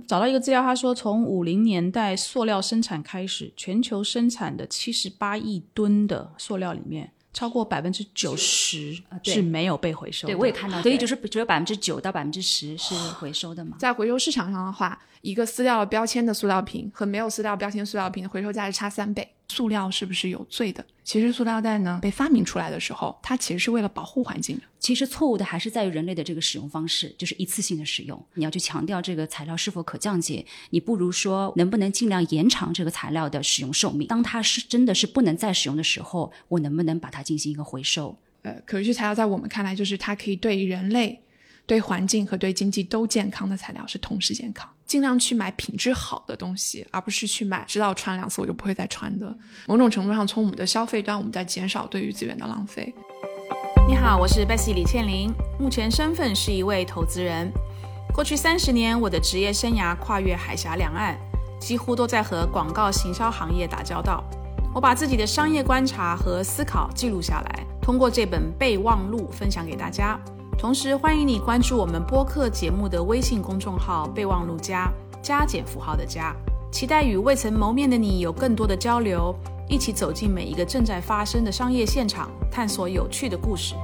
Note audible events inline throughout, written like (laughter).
找到一个资料，他说从五零年代塑料生产开始，全球生产的七十八亿吨的塑料里面。超过百分之九十是没有被回收的。对，我也看到，所以就是只有百分之九到百分之十是回收的嘛。在回收市场上的话，一个撕掉了标签的塑料瓶和没有撕掉标签塑料瓶的回收价是差三倍。塑料是不是有罪的？其实塑料袋呢被发明出来的时候，它其实是为了保护环境的。其实错误的还是在于人类的这个使用方式，就是一次性的使用。你要去强调这个材料是否可降解，你不如说能不能尽量延长这个材料的使用寿命。当它是真的是不能再使用的时候，我能不能把它进行一个回收？呃，可持续材料在我们看来就是它可以对人类。对环境和对经济都健康的材料是同时健康，尽量去买品质好的东西，而不是去买知道穿两次我就不会再穿的。某种程度上，从我们的消费端，我们在减少对于资源的浪费。你好，我是 Bessie 李倩玲，目前身份是一位投资人。过去三十年，我的职业生涯跨越海峡两岸，几乎都在和广告行销行业打交道。我把自己的商业观察和思考记录下来，通过这本备忘录分享给大家。同时，欢迎你关注我们播客节目的微信公众号“备忘录加加减符号的加”，期待与未曾谋面的你有更多的交流，一起走进每一个正在发生的商业现场，探索有趣的故事。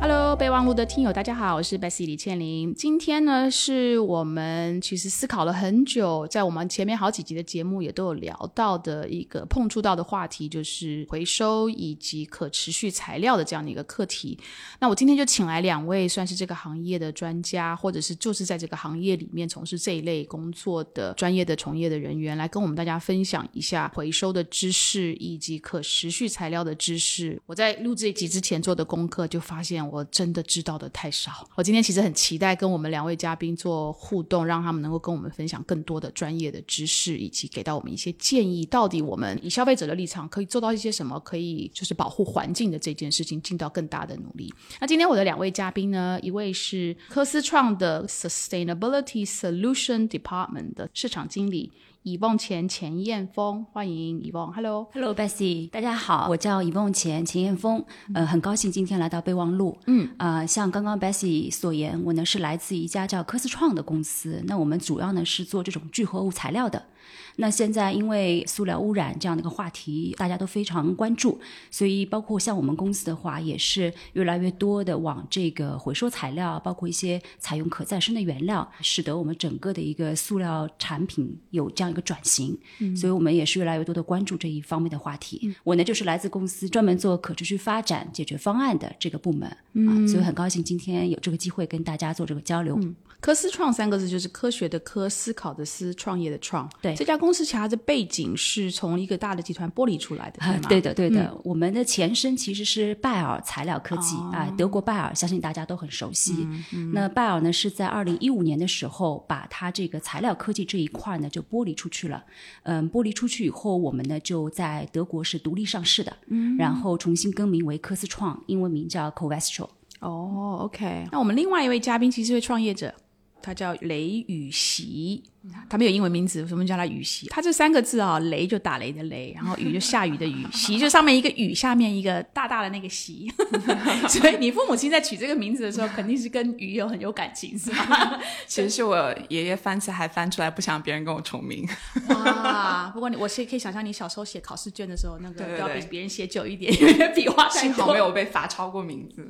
Hello，备忘录的听友，大家好，我是 Bessy 李倩玲。今天呢，是我们其实思考了很久，在我们前面好几集的节目也都有聊到的一个碰触到的话题，就是回收以及可持续材料的这样的一个课题。那我今天就请来两位算是这个行业的专家，或者是就是在这个行业里面从事这一类工作的专业的从业的人员，来跟我们大家分享一下回收的知识以及可持续材料的知识。我在录这一集之前做的功课，就发现。我真的知道的太少。我今天其实很期待跟我们两位嘉宾做互动，让他们能够跟我们分享更多的专业的知识，以及给到我们一些建议。到底我们以消费者的立场可以做到一些什么？可以就是保护环境的这件事情，尽到更大的努力。那今天我的两位嘉宾呢，一位是科思创的 Sustainability Solution Department 的市场经理。以梦前钱燕峰，欢迎以梦，Hello，Hello，Bessy，大家好，我叫以梦前钱燕峰，呃，很高兴今天来到备忘录，嗯，呃，像刚刚 Bessy 所言，我呢是来自一家叫科思创的公司，那我们主要呢是做这种聚合物材料的。那现在因为塑料污染这样的一个话题，大家都非常关注，所以包括像我们公司的话，也是越来越多的往这个回收材料，包括一些采用可再生的原料，使得我们整个的一个塑料产品有这样一个转型。嗯，所以我们也是越来越多的关注这一方面的话题。我呢就是来自公司专门做可持续发展解决方案的这个部门啊，所以很高兴今天有这个机会跟大家做这个交流。科思创三个字就是科学的科，思考的思，创业的创。对，这家公司其实它的背景是从一个大的集团剥离出来的，(laughs) 对吗？对的，对的。我们的前身其实是拜耳材料科技啊，德国拜耳，相信大家都很熟悉。那拜耳呢是在二零一五年的时候，把它这个材料科技这一块呢就剥离出去了。嗯，剥离出去以后，我们呢就在德国是独立上市的，嗯，然后重新更名为科思创，英文名叫 Covestro。哦，OK。那我们另外一位嘉宾其实是位创业者。他叫雷雨席。他没有英文名字，我们叫他雨席。他这三个字啊，(laughs) 雷就打雷的雷，然后雨就下雨的雨，席 (laughs) 就上面一个雨，下面一个大大的那个席。(laughs) 所以你父母亲在取这个名字的时候，肯定是跟雨有很有感情，是吗？其实是我爷爷翻词还翻出来，不想别人跟我重名。哇！不过你我是可以想象你小时候写考试卷的时候，那个要比别人写久一点，因为笔画幸好没有被罚抄过名字。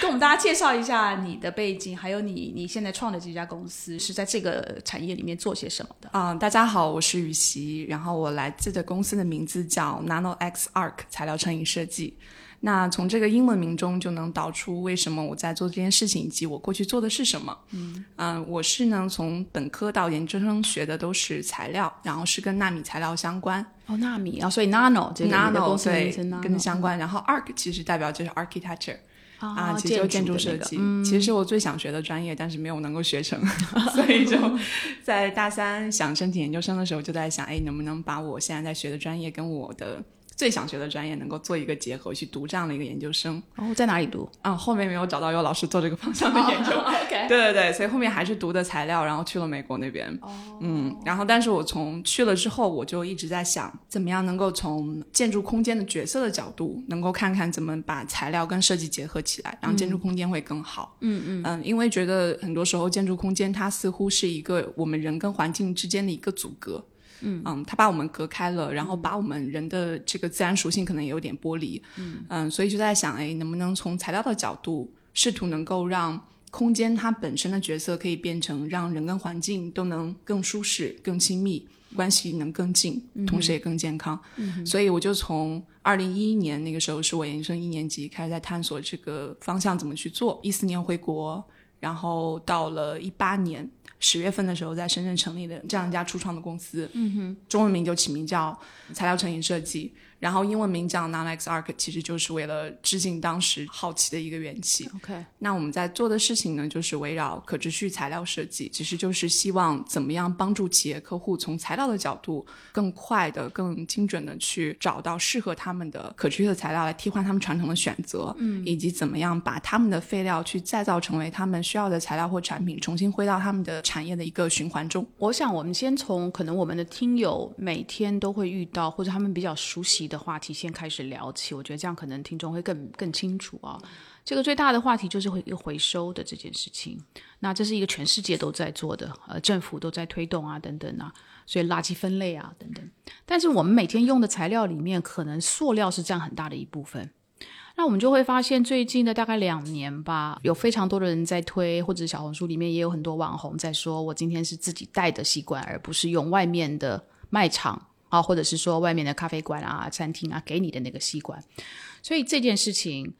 跟我们大家介绍一下你的背景，还有你你现在创的这家公司是在这个产业里面。做些什么的啊？大家好，我是雨琦，然后我来自的公司的名字叫 Nano X Arc 材料成瘾设计。那从这个英文名中就能导出为什么我在做这件事情，以及我过去做的是什么。嗯嗯，我是呢从本科到研究生学的都是材料，然后是跟纳米材料相关。哦，纳米啊，所以 Nano 这个 Nano 对跟相关。然后 Arc 其实代表就是 Architecture。啊，其实就建筑设计，其实是我最想学的专业，但是没有能够学成，(laughs) 所以就 (laughs) 在大三想申请研究生的时候，就在想，哎，能不能把我现在在学的专业跟我的最想学的专业能够做一个结合，去读这样的一个研究生。哦，在哪里读？啊，后面没有找到有老师做这个方向的研究。(laughs) OK，对对对，所以后面还是读的材料，然后去了美国那边。哦，嗯，然后但是我从去了之后，我就一直在想，怎么样能够从建筑空间的角色的角度，能够看看怎么把材料跟设计结合起来，让建筑空间会更好。嗯嗯嗯，因为觉得很多时候建筑空间它似乎是一个我们人跟环境之间的一个阻隔。嗯嗯，它把我们隔开了，然后把我们人的这个自然属性可能也有点剥离。嗯嗯，所以就在想，哎，能不能从材料的角度，试图能够让空间它本身的角色可以变成让人跟环境都能更舒适、更亲密，关系能更近，同时也更健康。嗯，所以我就从二零一一年那个时候是我研究生一年级开始在探索这个方向怎么去做。一四年回国，然后到了一八年。十月份的时候，在深圳成立的这样一家初创的公司，嗯哼，中文名就起名叫材料成型设计。然后英文名叫 Nonx Arc，其实就是为了致敬当时好奇的一个元气。OK，那我们在做的事情呢，就是围绕可持续材料设计，其实就是希望怎么样帮助企业客户从材料的角度，更快的、更精准的去找到适合他们的可持续的材料来替换他们传统的选择，嗯，以及怎么样把他们的废料去再造成为他们需要的材料或产品，重新回到他们的产业的一个循环中。我想，我们先从可能我们的听友每天都会遇到，或者他们比较熟悉。的话题先开始聊起，我觉得这样可能听众会更更清楚啊。这个最大的话题就是回回收的这件事情，那这是一个全世界都在做的，呃，政府都在推动啊，等等啊，所以垃圾分类啊，等等。但是我们每天用的材料里面，可能塑料是占很大的一部分。那我们就会发现，最近的大概两年吧，有非常多的人在推，或者小红书里面也有很多网红在说，我今天是自己带的吸管，而不是用外面的卖场。啊，或者是说外面的咖啡馆啊、餐厅啊给你的那个吸管，所以这件事情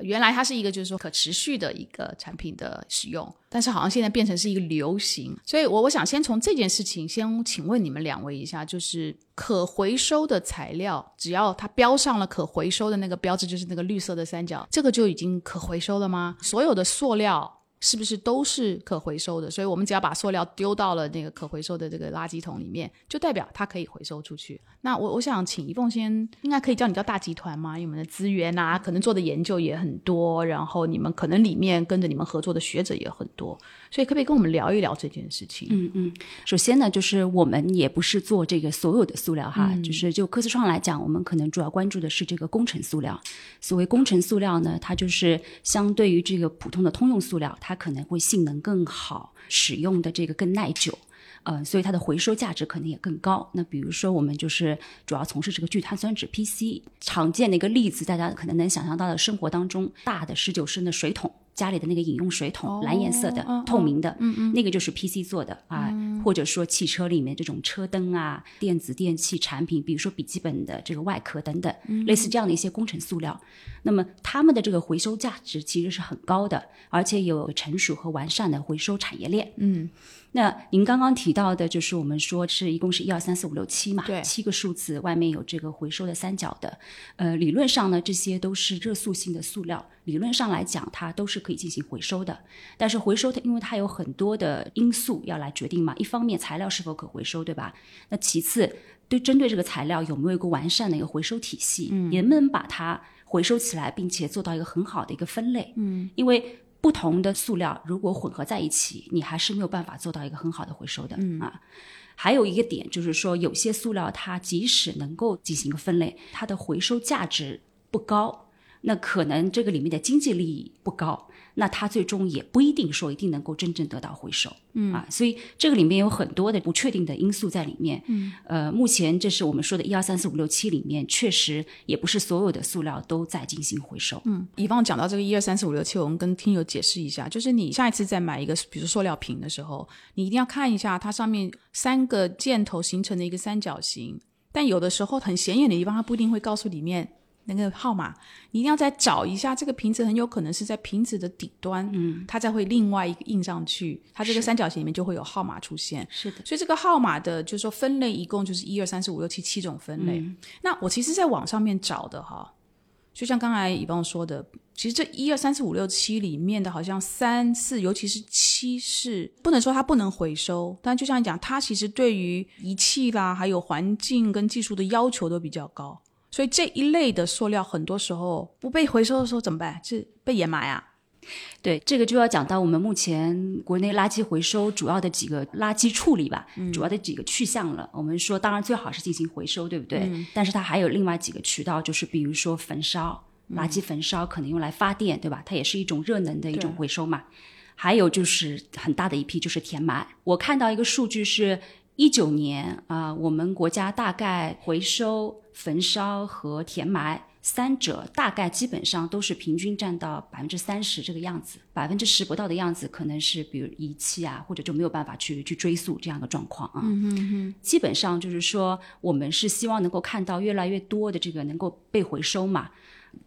原来它是一个就是说可持续的一个产品的使用，但是好像现在变成是一个流行。所以我我想先从这件事情先请问你们两位一下，就是可回收的材料，只要它标上了可回收的那个标志，就是那个绿色的三角，这个就已经可回收了吗？所有的塑料。是不是都是可回收的？所以我们只要把塑料丢到了那个可回收的这个垃圾桶里面，就代表它可以回收出去。那我我想请一凤先，应该可以叫你叫大集团吗？因为我们的资源啊，可能做的研究也很多，然后你们可能里面跟着你们合作的学者也很多，所以可不可以跟我们聊一聊这件事情？嗯嗯。首先呢，就是我们也不是做这个所有的塑料哈，就是就科思创来讲，我们可能主要关注的是这个工程塑料。所谓工程塑料呢，它就是相对于这个普通的通用塑料，它可能会性能更好，使用的这个更耐久，呃，所以它的回收价值可能也更高。那比如说，我们就是主要从事这个聚碳酸酯 PC，常见的一个例子，大家可能能想象到的生活当中，大的十九升的水桶。家里的那个饮用水桶，蓝颜色的、透明的，那个就是 PC 做的啊，或者说汽车里面这种车灯啊、电子电器产品，比如说笔记本的这个外壳等等，类似这样的一些工程塑料，那么它们的这个回收价值其实是很高的，而且有成熟和完善的回收产业链。嗯。那您刚刚提到的，就是我们说是一共是一二三四五六七嘛，对，七个数字，外面有这个回收的三角的，呃，理论上呢，这些都是热塑性的塑料，理论上来讲，它都是可以进行回收的。但是回收它，因为它有很多的因素要来决定嘛，一方面材料是否可回收，对吧？那其次，对针对这个材料有没有一个完善的一个回收体系，能不能把它回收起来，并且做到一个很好的一个分类？嗯，因为。不同的塑料如果混合在一起，你还是没有办法做到一个很好的回收的嗯啊。还有一个点就是说，有些塑料它即使能够进行一个分类，它的回收价值不高，那可能这个里面的经济利益不高。那它最终也不一定说一定能够真正得到回收，嗯啊，所以这个里面有很多的不确定的因素在里面，嗯，呃，目前这是我们说的一二三四五六七里面，确实也不是所有的塑料都在进行回收，嗯。以方讲到这个一二三四五六七，我们跟听友解释一下，就是你下一次再买一个，比如塑料瓶的时候，你一定要看一下它上面三个箭头形成的一个三角形，但有的时候很显眼的地方，它不一定会告诉里面。那个号码，你一定要再找一下。这个瓶子很有可能是在瓶子的底端，嗯，它才会另外一个印上去，它这个三角形里面就会有号码出现。是的，所以这个号码的，就是说分类一共就是一二三四五六七七种分类。那我其实在网上面找的哈，就像刚才乙帮说的，其实这一二三四五六七里面的好像三四，尤其是七是不能说它不能回收，但就像你讲，它其实对于仪器啦，还有环境跟技术的要求都比较高。所以这一类的塑料很多时候不被回收的时候怎么办？是被掩埋啊？对，这个就要讲到我们目前国内垃圾回收主要的几个垃圾处理吧，主要的几个去向了。我们说，当然最好是进行回收，对不对？但是它还有另外几个渠道，就是比如说焚烧，垃圾焚烧可能用来发电，对吧？它也是一种热能的一种回收嘛。还有就是很大的一批就是填埋。我看到一个数据是，一九年啊，我们国家大概回收、焚烧和填埋。三者大概基本上都是平均占到百分之三十这个样子，百分之十不到的样子，可能是比如遗弃啊，或者就没有办法去去追溯这样的状况啊。嗯嗯嗯。基本上就是说，我们是希望能够看到越来越多的这个能够被回收嘛。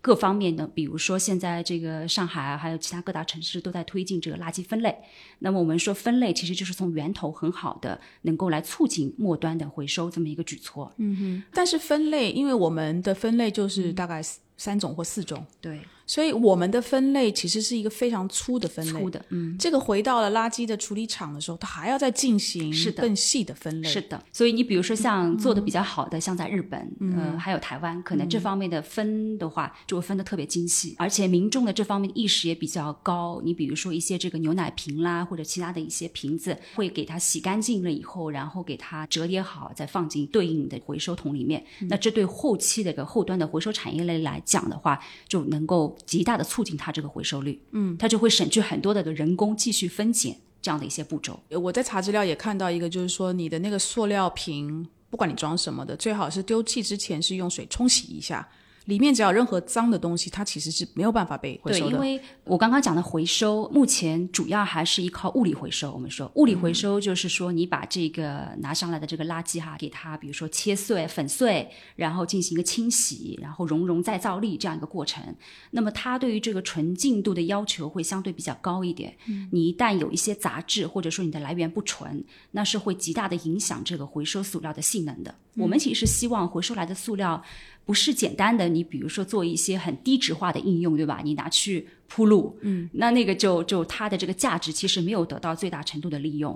各方面的，比如说现在这个上海啊，还有其他各大城市都在推进这个垃圾分类。那么我们说分类其实就是从源头很好的能够来促进末端的回收这么一个举措。嗯哼。但是分类，因为我们的分类就是大概三种或四种。对。所以我们的分类其实是一个非常粗的分类，粗的，嗯，这个回到了垃圾的处理厂的时候，它还要再进行是的。更细的分类，是的。所以你比如说像做的比较好的，像在日本，嗯，还有台湾，可能这方面的分的话就会分的特别精细，而且民众的这方面意识也比较高。你比如说一些这个牛奶瓶啦，或者其他的一些瓶子，会给它洗干净了以后，然后给它折叠好，再放进对应的回收桶里面。那这对后期的个后端的回收产业类来讲的话，就能够极大的促进。它这个回收率，嗯，它就会省去很多的人工继续分拣这样的一些步骤。我在查资料也看到一个，就是说你的那个塑料瓶，不管你装什么的，最好是丢弃之前是用水冲洗一下。里面只要任何脏的东西，它其实是没有办法被回收的。因为我刚刚讲的回收，目前主要还是依靠物理回收。我们说物理回收就是说，你把这个拿上来的这个垃圾哈，给它比如说切碎、粉碎，然后进行一个清洗，然后熔融再造粒这样一个过程。那么它对于这个纯净度的要求会相对比较高一点。嗯你一旦有一些杂质，或者说你的来源不纯，那是会极大的影响这个回收塑料的性能的。我们其实希望回收来的塑料。不是简单的，你比如说做一些很低值化的应用，对吧？你拿去铺路，嗯，那那个就就它的这个价值其实没有得到最大程度的利用。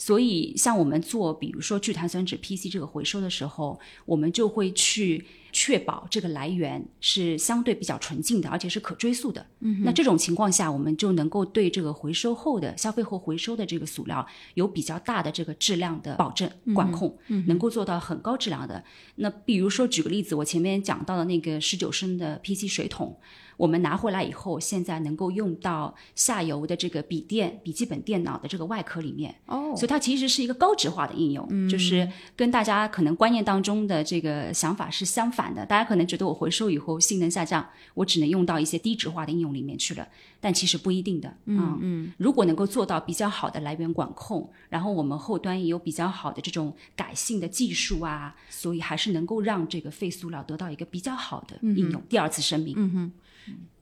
所以，像我们做比如说聚碳酸酯 PC 这个回收的时候，我们就会去确保这个来源是相对比较纯净的，而且是可追溯的。嗯，那这种情况下，我们就能够对这个回收后的消费后回收的这个塑料有比较大的这个质量的保证管控，能够做到很高质量的。那比如说举个例子，我前面讲到的那个十九升的 PC 水桶。我们拿回来以后，现在能够用到下游的这个笔电、笔记本电脑的这个外壳里面。哦，所以它其实是一个高值化的应用，就是跟大家可能观念当中的这个想法是相反的。大家可能觉得我回收以后性能下降，我只能用到一些低值化的应用里面去了，但其实不一定的。嗯嗯，如果能够做到比较好的来源管控，然后我们后端也有比较好的这种改性的技术啊，所以还是能够让这个废塑料得到一个比较好的应用，第二次生命。嗯哼。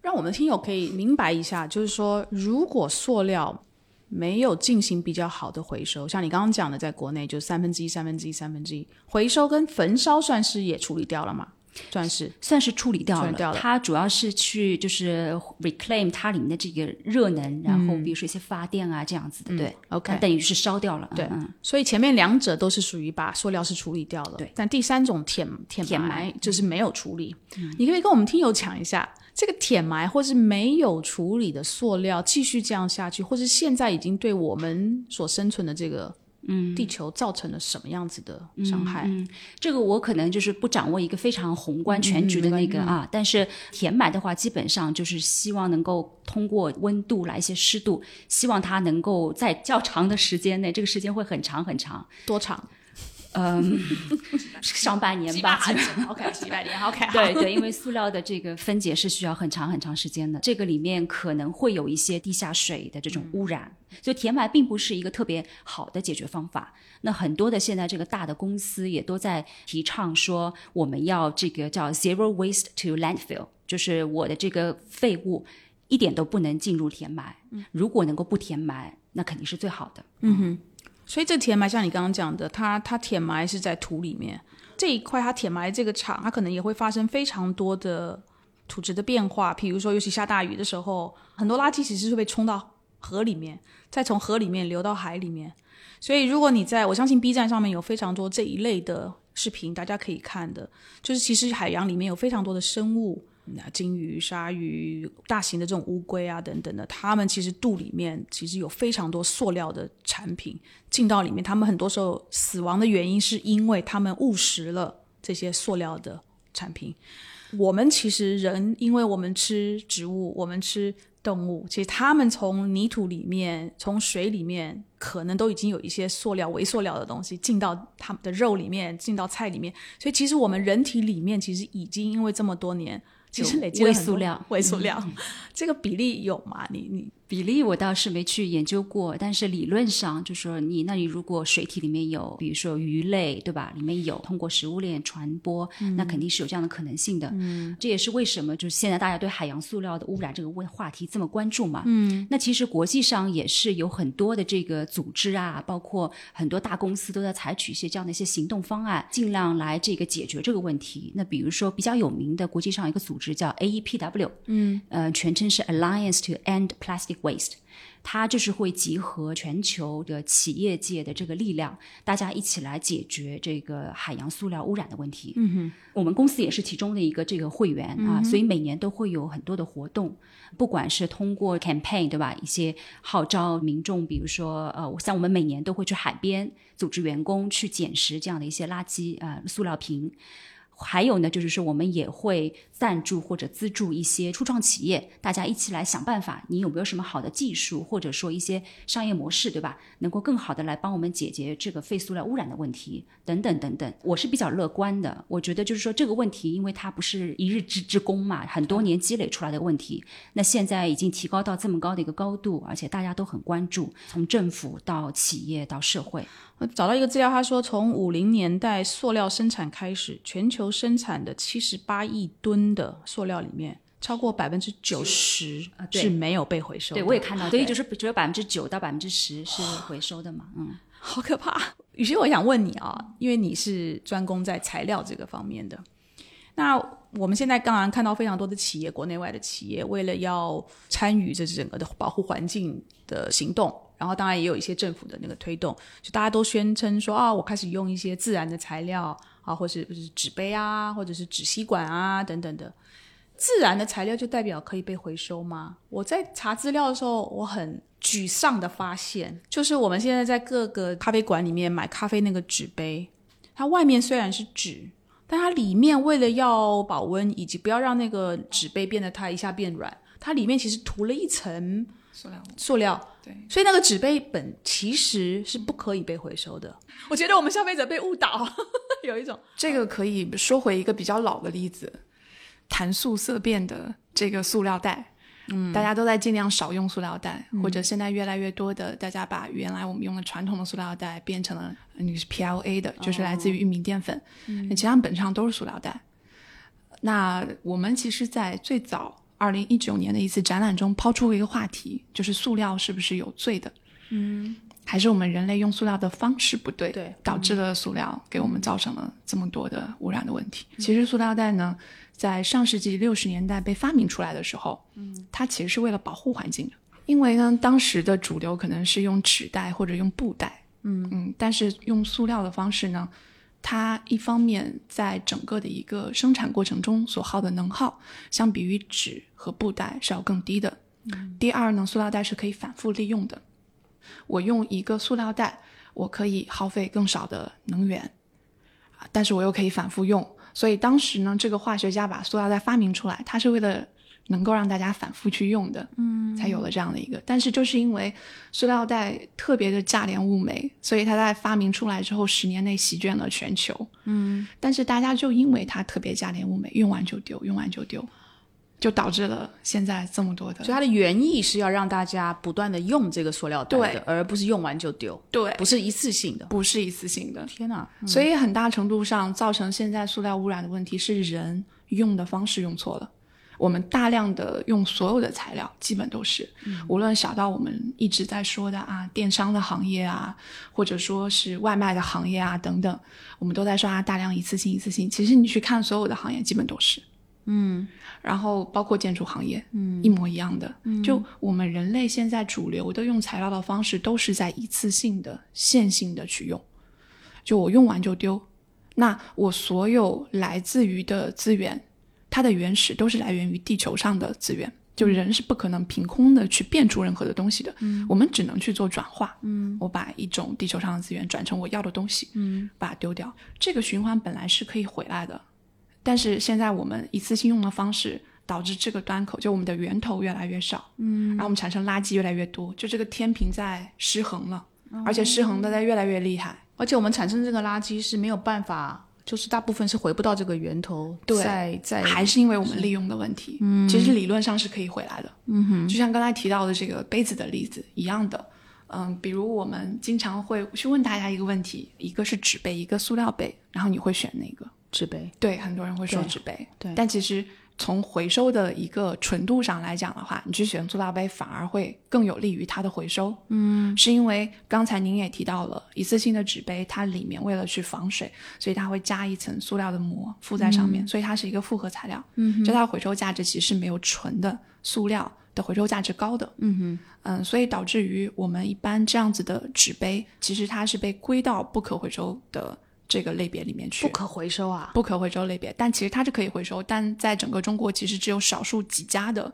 让我们的听友可以明白一下，就是说，如果塑料没有进行比较好的回收，像你刚刚讲的，在国内就三分之一、三分之一、三分之一回收跟焚烧，算是也处理掉了吗？算是算是处理掉了。掉了。它主要是去就是 reclaim 它里面的这个热能，然后比如说一些发电啊这样子的，对，OK，等于是烧掉了。对，所以前面两者都是属于把塑料是处理掉了，对。但第三种填填埋就是没有处理。你可以跟我们听友讲一下。这个填埋或是没有处理的塑料继续这样下去，或是现在已经对我们所生存的这个嗯地球造成了什么样子的伤害？嗯，这个我可能就是不掌握一个非常宏观全局的那个啊。但是填埋的话，基本上就是希望能够通过温度来一些湿度，希望它能够在较长的时间内，这个时间会很长很长，多长？嗯，(laughs) 上半年吧，OK，几百年，OK，对对，因为塑料的这个分解是需要很长很长时间的，这个里面可能会有一些地下水的这种污染，所以填埋并不是一个特别好的解决方法。那很多的现在这个大的公司也都在提倡说，我们要这个叫 zero waste to landfill，就是我的这个废物一点都不能进入填埋，如果能够不填埋，那肯定是最好的。嗯哼。所以这填埋像你刚刚讲的，它它填埋是在土里面这一块，它填埋这个厂，它可能也会发生非常多的土质的变化。比如说，尤其下大雨的时候，很多垃圾其实是被冲到河里面，再从河里面流到海里面。所以，如果你在我相信 B 站上面有非常多这一类的视频，大家可以看的，就是其实海洋里面有非常多的生物，那鲸鱼、鲨鱼、大型的这种乌龟啊等等的，它们其实肚里面其实有非常多塑料的产品进到里面，它们很多时候死亡的原因是因为它们误食了这些塑料的产品。我们其实人，因为我们吃植物，我们吃动物，其实他们从泥土里面、从水里面，可能都已经有一些塑料、微塑料的东西进到他们的肉里面、进到菜里面，所以其实我们人体里面其实已经因为这么多年，其实累积了微很多塑料微塑料，这个比例有吗？你你比例我倒是没去研究过，但是理论上就说你，那里如果水体里面有，比如说鱼类，对吧？里面有通过食物链传播，那肯定是有这样的可能性的。嗯，这也是为什么就是现在大家对海洋塑料的污染这个问话题这么关注嘛。嗯，那其实国际上也是有很多的这个组织啊，包括很多大公司都在采取一些这样的一些行动方案，尽量来这个解决这个问题。那比如说比较有名的国际上一个组织叫 AEPW，嗯，呃，全称是 Alliance to End Plastic Waste。它就是会集合全球的企业界的这个力量，大家一起来解决这个海洋塑料污染的问题。嗯哼，我们公司也是其中的一个这个会员啊，所以每年都会有很多的活动，不管是通过 campaign 对吧，一些号召民众，比如说呃，像我们每年都会去海边组织员工去捡拾这样的一些垃圾啊、塑料瓶。还有呢，就是说我们也会赞助或者资助一些初创企业，大家一起来想办法。你有没有什么好的技术，或者说一些商业模式，对吧？能够更好的来帮我们解决这个废塑料污染的问题，等等等等。我是比较乐观的，我觉得就是说这个问题，因为它不是一日之之功嘛，很多年积累出来的问题，那现在已经提高到这么高的一个高度，而且大家都很关注，从政府到企业到社会。我找到一个资料，他说从五零年代塑料生产开始，全球生产的七十八亿吨的塑料里面，超过百分之九十对是没有被回收的。对，我也看到，所以就是只有百分之九到百分之十是回收的嘛，嗯。好可怕。雨欣，我想问你啊，因为你是专攻在材料这个方面的，那我们现在当然看到非常多的企业，国内外的企业，为了要参与这整个的保护环境的行动，然后当然也有一些政府的那个推动，就大家都宣称说啊，我开始用一些自然的材料啊，或是是纸杯啊，或者是纸吸管啊等等的。自然的材料就代表可以被回收吗？我在查资料的时候，我很沮丧的发现，就是我们现在在各个咖啡馆里面买咖啡那个纸杯，它外面虽然是纸，但它里面为了要保温以及不要让那个纸杯变得它一下变软，它里面其实涂了一层塑料塑料，对，所以那个纸杯本其实是不可以被回收的。我觉得我们消费者被误导，(laughs) 有一种。这个可以说回一个比较老的例子，谈塑色变的这个塑料袋。嗯，大家都在尽量少用塑料袋，或者现在越来越多的大家把原来我们用的传统的塑料袋变成了你是 PLA 的，就是来自于玉米淀粉，嗯，其实它们本质上都是塑料袋。那我们其实，在最早二零一九年的一次展览中抛出过一个话题，就是塑料是不是有罪的？嗯，还是我们人类用塑料的方式不对，对。导致了塑料给我们造成了这么多的污染的问题。其实塑料袋呢，在上世纪六十年代被发明出来的时候，嗯，它其实是为了保护环境的，因为呢，当时的主流可能是用纸袋或者用布袋，嗯。嗯，但是用塑料的方式呢，它一方面在整个的一个生产过程中所耗的能耗，相比于纸和布袋是要更低的。第二呢，塑料袋是可以反复利用的。我用一个塑料袋，我可以耗费更少的能源，啊，但是我又可以反复用。所以当时呢，这个化学家把塑料袋发明出来，他是为了能够让大家反复去用的，嗯，才有了这样的一个。但是就是因为塑料袋特别的价廉物美，所以它在发明出来之后，十年内席卷了全球，嗯。但是大家就因为它特别价廉物美，用完就丢，用完就丢，就导致了现在这么多的所以它的原意是要让大家不断的用这个塑料袋对的，而不是用完就丢，对，不是一次性的。不是一次性的。天哪！所以很大程度上造成现在塑料污染的问题是人用的方式用错了。我们大量的用所有的材料，基本都是，无论小到我们一直在说的啊，电商的行业啊，或者说是外卖的行业啊等等，我们都在说啊，大量一次性一次性。其实你去看所有的行业，基本都是，嗯，然后包括建筑行业，嗯，一模一样的。就我们人类现在主流的用材料的方式，都是在一次性的、线性的去用，就我用完就丢。那我所有来自于的资源，它的原始都是来源于地球上的资源。就人是不可能凭空的去变出任何的东西的，嗯，我们只能去做转化，嗯，我把一种地球上的资源转成我要的东西，嗯，把它丢掉，这个循环本来是可以回来的，但是现在我们一次性用的方式导致这个端口就我们的源头越来越少，嗯，然后我们产生垃圾越来越多，就这个天平在失衡了，而且失衡的在越来越厉害，而且我们产生这个垃圾是没有办法。就是大部分是回不到这个源头，在在还是因为我们利用的问题。嗯，其实理论上是可以回来的。嗯哼，就像刚才提到的这个杯子的例子一样的。嗯，比如我们经常会去问大家一个问题：一个是纸杯，一个塑料杯，然后你会选哪个？纸杯。对，很多人会说纸杯。对，但其实。从回收的一个纯度上来讲的话，你去选塑料杯反而会更有利于它的回收。嗯，是因为刚才您也提到了，一次性的纸杯它里面为了去防水，所以它会加一层塑料的膜附在上面，所以它是一个复合材料。嗯，就它的回收价值其实是没有纯的塑料的回收价值高的。嗯哼，嗯，所以导致于我们一般这样子的纸杯，其实它是被归到不可回收的。这个类别里面去，不可回收啊，不可回收类别，但其实它是可以回收，但在整个中国其实只有少数几家的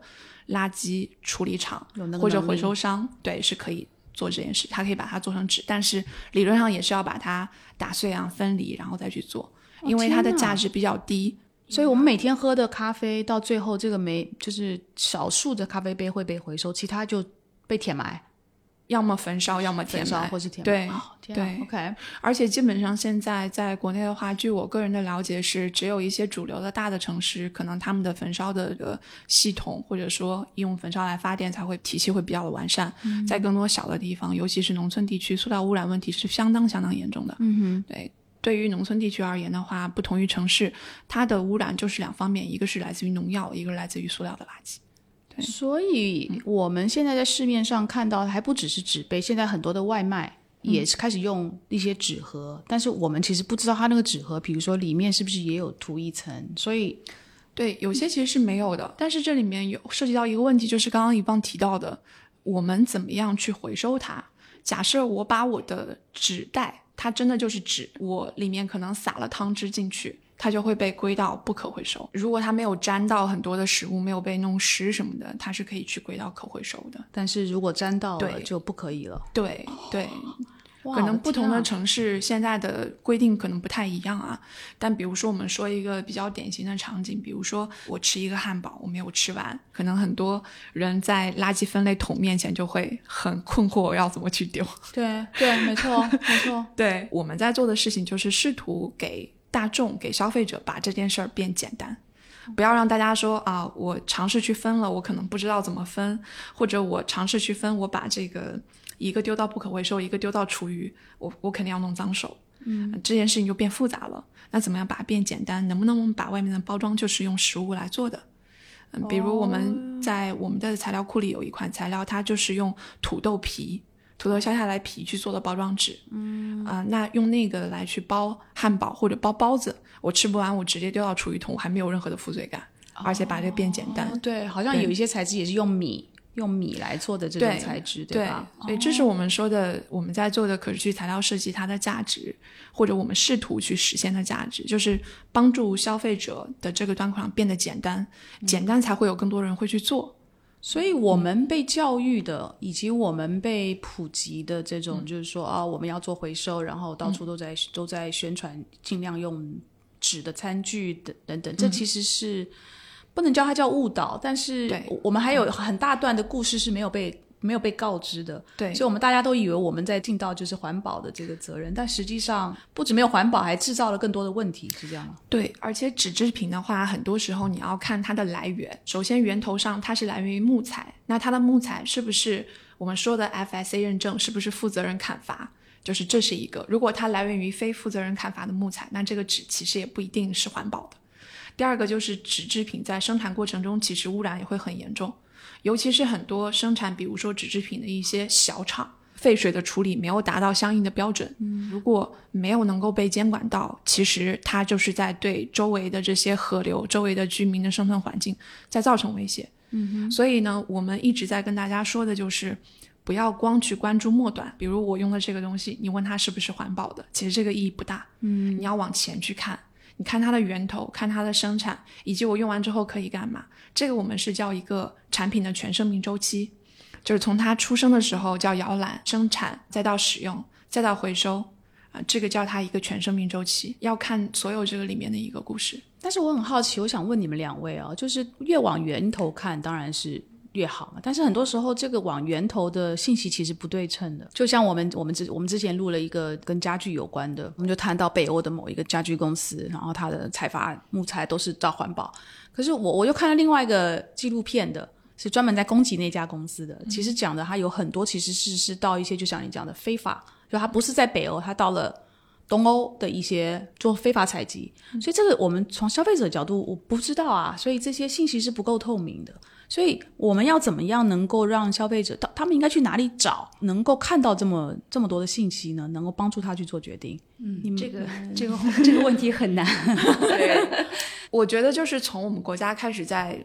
垃圾处理厂或者回收商，对，是可以做这件事，它可以把它做成纸，但是理论上也是要把它打碎啊、分离，然后再去做，因为它的价值比较低，所以我们每天喝的咖啡到最后这个没就是少数的咖啡杯会被回收，其他就被填埋。要么焚烧，要么填埋，或是填埋。对对，OK。而且基本上现在在国内的话，据我个人的了解是，只有一些主流的大的城市，可能他们的焚烧的个系统或者说用焚烧来发电才会体系会比较的完善。在更多小的地方，尤其是农村地区，塑料污染问题是相当相当严重的。嗯哼，对。对于农村地区而言的话，不同于城市，它的污染就是两方面，一个是来自于农药，一个是来自于塑料的垃圾。所以，我们现在在市面上看到的还不只是纸杯，现在很多的外卖也是开始用一些纸盒，但是我们其实不知道它那个纸盒，比如说里面是不是也有涂一层。所以，对，有些其实是没有的。但是这里面有涉及到一个问题，就是刚刚一方提到的，我们怎么样去回收它？假设我把我的纸袋，它真的就是纸，我里面可能撒了汤汁进去。它就会被归到不可回收。如果它没有沾到很多的食物，没有被弄湿什么的，它是可以去归到可回收的。但是如果沾到了，就不可以了。对对，可能不同的城市现在的规定可能不太一样啊。但比如说，我们说一个比较典型的场景，比如说我吃一个汉堡，我没有吃完，可能很多人在垃圾分类桶面前就会很困惑，我要怎么去丢？对对，没错没错。(laughs) 对，我们在做的事情就是试图给。大众给消费者把这件事儿变简单，不要让大家说啊，我尝试去分了，我可能不知道怎么分，或者我尝试去分，我把这个一个丢到不可回收，一个丢到厨余，我我肯定要弄脏手，嗯，这件事情就变复杂了。那怎么样把它变简单？能不能把外面的包装就是用食物来做的？嗯，比如我们在我们的材料库里有一款材料，它就是用土豆皮。土豆削下来皮去做的包装纸，嗯啊，那用那个来去包汉堡或者包包子，我吃不完，我直接丢到厨余桶，我还没有任何的负罪感，而且把这个变简单。对，好像有一些材质也是用米用米来做的这种材质，对吧？对，这是我们说的我们在做的可持续材料设计它的价值，或者我们试图去实现的价值，就是帮助消费者的这个端口上变得简单，简单才会有更多人会去做。所以，我们被教育的，以及我们被普及的这种，就是说啊，我们要做回收，然后到处都在都在宣传，尽量用纸的餐具等等等，这其实是不能叫它叫误导，但是我们还有很大段的故事是没有被。没有被告知的，对，所以我们大家都以为我们在尽到就是环保的这个责任，但实际上不止没有环保，还制造了更多的问题，是这样吗？对，而且纸制品的话，很多时候你要看它的来源。首先，源头上它是来源于木材，那它的木材是不是我们说的 FSA 认证？是不是负责任砍伐？就是这是一个。如果它来源于非负责任砍伐的木材，那这个纸其实也不一定是环保的。第二个就是纸制品在生产过程中，其实污染也会很严重。尤其是很多生产，比如说纸制品的一些小厂，废水的处理没有达到相应的标准。嗯，如果没有能够被监管到，其实它就是在对周围的这些河流、周围的居民的生存环境在造成威胁。嗯哼，所以呢，我们一直在跟大家说的就是，不要光去关注末端，比如我用的这个东西，你问它是不是环保的，其实这个意义不大。嗯，你要往前去看，你看它的源头，看它的生产，以及我用完之后可以干嘛。这个我们是叫一个产品的全生命周期，就是从它出生的时候叫摇篮，生产，再到使用，再到回收。啊，这个叫它一个全生命周期，要看所有这个里面的一个故事。但是我很好奇，我想问你们两位啊，就是越往源头看，当然是越好嘛。但是很多时候，这个往源头的信息其实不对称的。就像我们我们之我们之前录了一个跟家具有关的，我们就谈到北欧的某一个家具公司，然后它的采伐木材都是照环保。可是我我又看了另外一个纪录片的，是专门在攻击那家公司的。其实讲的它有很多其实是是到一些就像你讲的非法。就它不是在北欧，它到了东欧的一些做非法采集，所以这个我们从消费者角度我不知道啊，所以这些信息是不够透明的。所以我们要怎么样能够让消费者，他他们应该去哪里找，能够看到这么这么多的信息呢？能够帮助他去做决定？嗯，这个 (laughs) 这个这个问题很难。(laughs) 对，我觉得就是从我们国家开始在。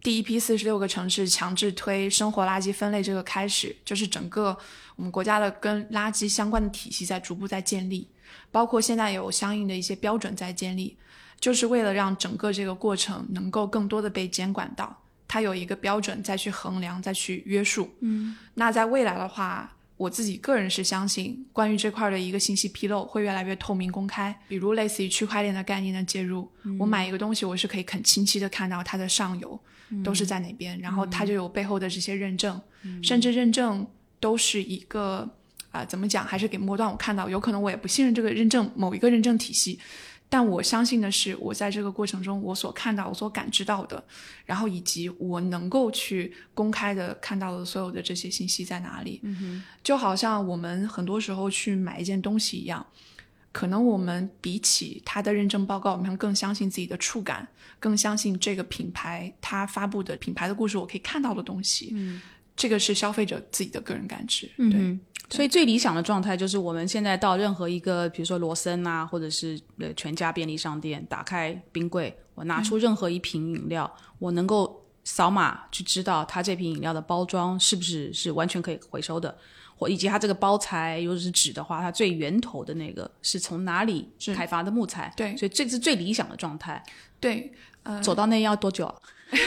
第一批四十六个城市强制推生活垃圾分类，这个开始就是整个我们国家的跟垃圾相关的体系在逐步在建立，包括现在有相应的一些标准在建立，就是为了让整个这个过程能够更多的被监管到，它有一个标准再去衡量再去约束。嗯，那在未来的话。我自己个人是相信，关于这块的一个信息披露会越来越透明公开。比如类似于区块链的概念的介入，我买一个东西，我是可以很清晰的看到它的上游都是在哪边，然后它就有背后的这些认证，甚至认证都是一个啊，怎么讲，还是给末端我看到，有可能我也不信任这个认证某一个认证体系。但我相信的是，我在这个过程中，我所看到、我所感知到的，然后以及我能够去公开的看到的所有的这些信息在哪里？就好像我们很多时候去买一件东西一样，可能我们比起它的认证报告，我们更相信自己的触感，更相信这个品牌它发布的品牌的故事，我可以看到的东西。嗯，这个是消费者自己的个人感知。对。所以最理想的状态就是我们现在到任何一个，比如说罗森啊，或者是呃全家便利商店，打开冰柜，我拿出任何一瓶饮料，我能够扫码去知道它这瓶饮料的包装是不是是完全可以回收的，或以及它这个包材，如果是纸的话，它最源头的那个是从哪里开发的木材？对，所以这是最理想的状态。对，呃，走到那要多久？(laughs)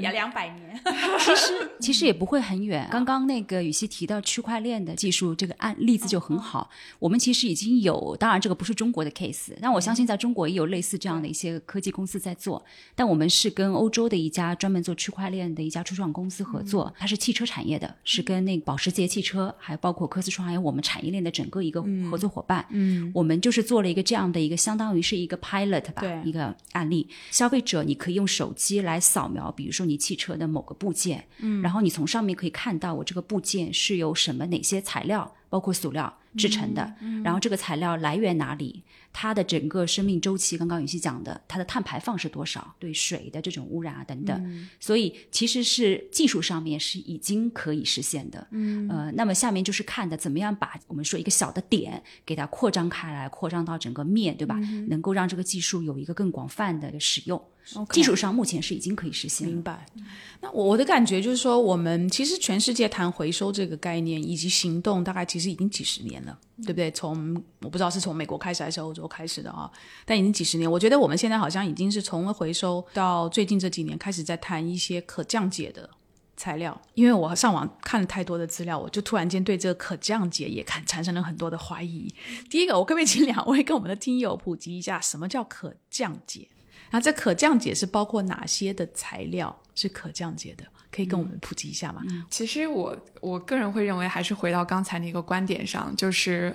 要两百年，(laughs) 其实其实也不会很远。刚刚那个雨熙提到区块链的技术，这个案例子就很好。我们其实已经有，当然这个不是中国的 case，但我相信在中国也有类似这样的一些科技公司在做。但我们是跟欧洲的一家专门做区块链的一家初创公司合作，它是汽车产业的，是跟那个保时捷汽车，还包括科斯创还有我们产业链的整个一个合作伙伴。嗯，我们就是做了一个这样的一个，相当于是一个 pilot 吧，一个案例。消费者你可以用手机来扫描，比如说。说你汽车的某个部件，嗯，然后你从上面可以看到我这个部件是由什么哪些材料，包括塑料制成的，嗯。然后这个材料来源哪里，它的整个生命周期，刚刚雨熙讲的，它的碳排放是多少，对水的这种污染啊等等，所以其实是技术上面是已经可以实现的，嗯，呃，那么下面就是看的怎么样把我们说一个小的点给它扩张开来，扩张到整个面对吧？能够让这个技术有一个更广泛的使用。技术上目前是已经可以实现。明白。那我我的感觉就是说，我们其实全世界谈回收这个概念以及行动，大概其实已经几十年了，对不对？从我不知道是从美国开始还是欧洲开始的啊，但已经几十年。我觉得我们现在好像已经是从回收到最近这几年开始在谈一些可降解的材料。因为我上网看了太多的资料，我就突然间对这个可降解也看产生了很多的怀疑。第一个，我可不可以请两位跟我们的听友普及一下，什么叫可降解？那这可降解是包括哪些的材料是可降解的？可以跟我们普及一下吗？其实我我个人会认为，还是回到刚才那个观点上，就是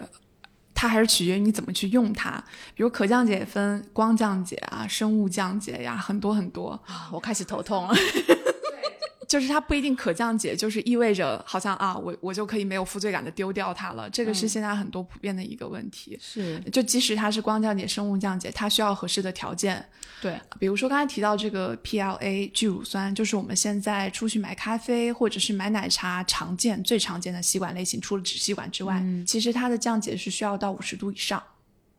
它还是取决于你怎么去用它。比如可降解分光降解啊、生物降解呀，很多很多。我开始头痛了。(laughs) 就是它不一定可降解，就是意味着好像啊，我我就可以没有负罪感的丢掉它了。这个是现在很多普遍的一个问题。是，就即使它是光降解、生物降解，它需要合适的条件。对，比如说刚才提到这个 PLA 聚乳酸，就是我们现在出去买咖啡或者是买奶茶常见、最常见的吸管类型，除了纸吸管之外，其实它的降解是需要到五十度以上，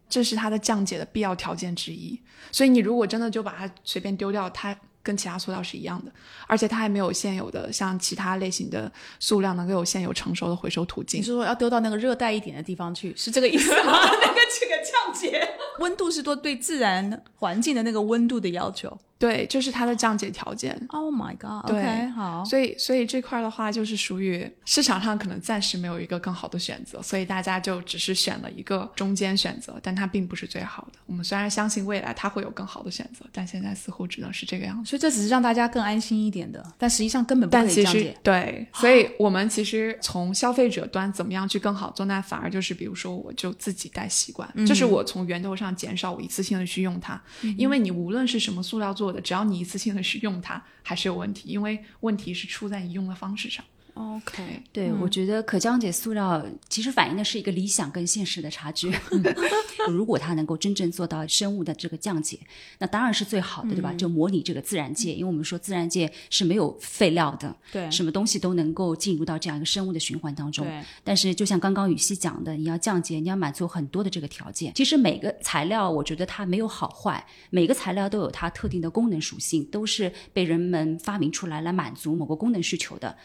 这是它的降解的必要条件之一。所以你如果真的就把它随便丢掉，它。跟其他塑料是一样的，而且它还没有现有的像其他类型的塑料能够有现有成熟的回收途径。你是说要丢到那个热带一点的地方去，是这个意思吗？(laughs) 那个这个降解温度是多对自然环境的那个温度的要求。对，就是它的降解条件。Oh my god！对 OK，好，所以，所以这块的话，就是属于市场上可能暂时没有一个更好的选择，所以大家就只是选了一个中间选择，但它并不是最好的。我们虽然相信未来它会有更好的选择，但现在似乎只能是这个样子。所以这只是让大家更安心一点的，但实际上根本不可但其实以降解。对，所以我们其实从消费者端怎么样去更好做，那反而就是比如说，我就自己带习惯，就是我从源头上减少我一次性的去用它，因为你无论是什么塑料做做的，只要你一次性的去用它，还是有问题，因为问题是出在你用的方式上。OK，对，我觉得可降解塑料其实反映的是一个理想跟现实的差距。(laughs) 如果它能够真正做到生物的这个降解，那当然是最好的，对吧？就模拟这个自然界，因为我们说自然界是没有废料的，对什么东西都能够进入到这样一个生物的循环当中。但是就像刚刚雨熙讲的，你要降解，你要满足很多的这个条件。其实每个材料，我觉得它没有好坏，每个材料都有它特定的功能属性，都是被人们发明出来来满足某个功能需求的。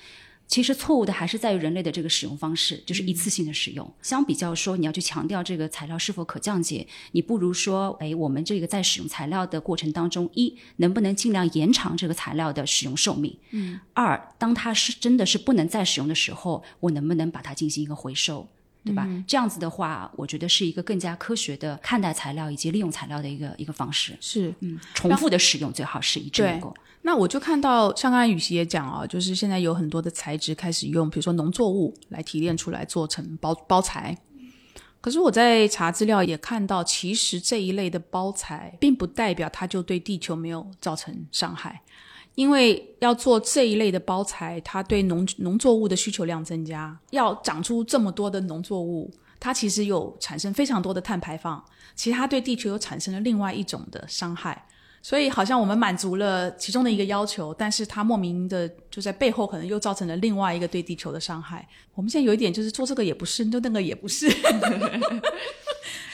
其实错误的还是在于人类的这个使用方式，就是一次性的使用。相比较说，你要去强调这个材料是否可降解，你不如说，哎，我们这个在使用材料的过程当中，一能不能尽量延长这个材料的使用寿命？嗯。二，当它是真的是不能再使用的时候，我能不能把它进行一个回收？对吧？这样子的话，我觉得是一个更加科学的看待材料以及利用材料的一个一个方式。是。嗯，重复的使用最好是一致能够。那我就看到，像刚才雨琦也讲啊，就是现在有很多的材质开始用，比如说农作物来提炼出来做成包包材。可是我在查资料也看到，其实这一类的包材并不代表它就对地球没有造成伤害，因为要做这一类的包材，它对农农作物的需求量增加，要长出这么多的农作物，它其实有产生非常多的碳排放，其实它对地球又产生了另外一种的伤害。所以好像我们满足了其中的一个要求，但是它莫名的就在背后可能又造成了另外一个对地球的伤害。我们现在有一点就是做这个也不是，(laughs) 做那个也不是。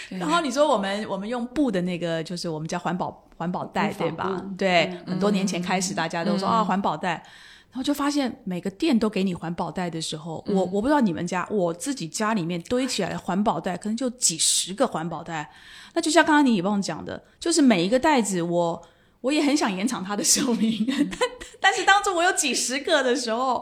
然后你说我们我们用布的那个，就是我们叫环保环保袋，对吧？对，很多年前开始大家都说、啊环保袋。然后就发现每个店都给你环保袋的时候，我我不知道你们家，我自己家里面堆起来的环保袋可能就几十个环保袋。那就像刚刚你以旺讲的，就是每一个袋子我我也很想延长它的寿命，(laughs) 但但是当中我有几十个的时候，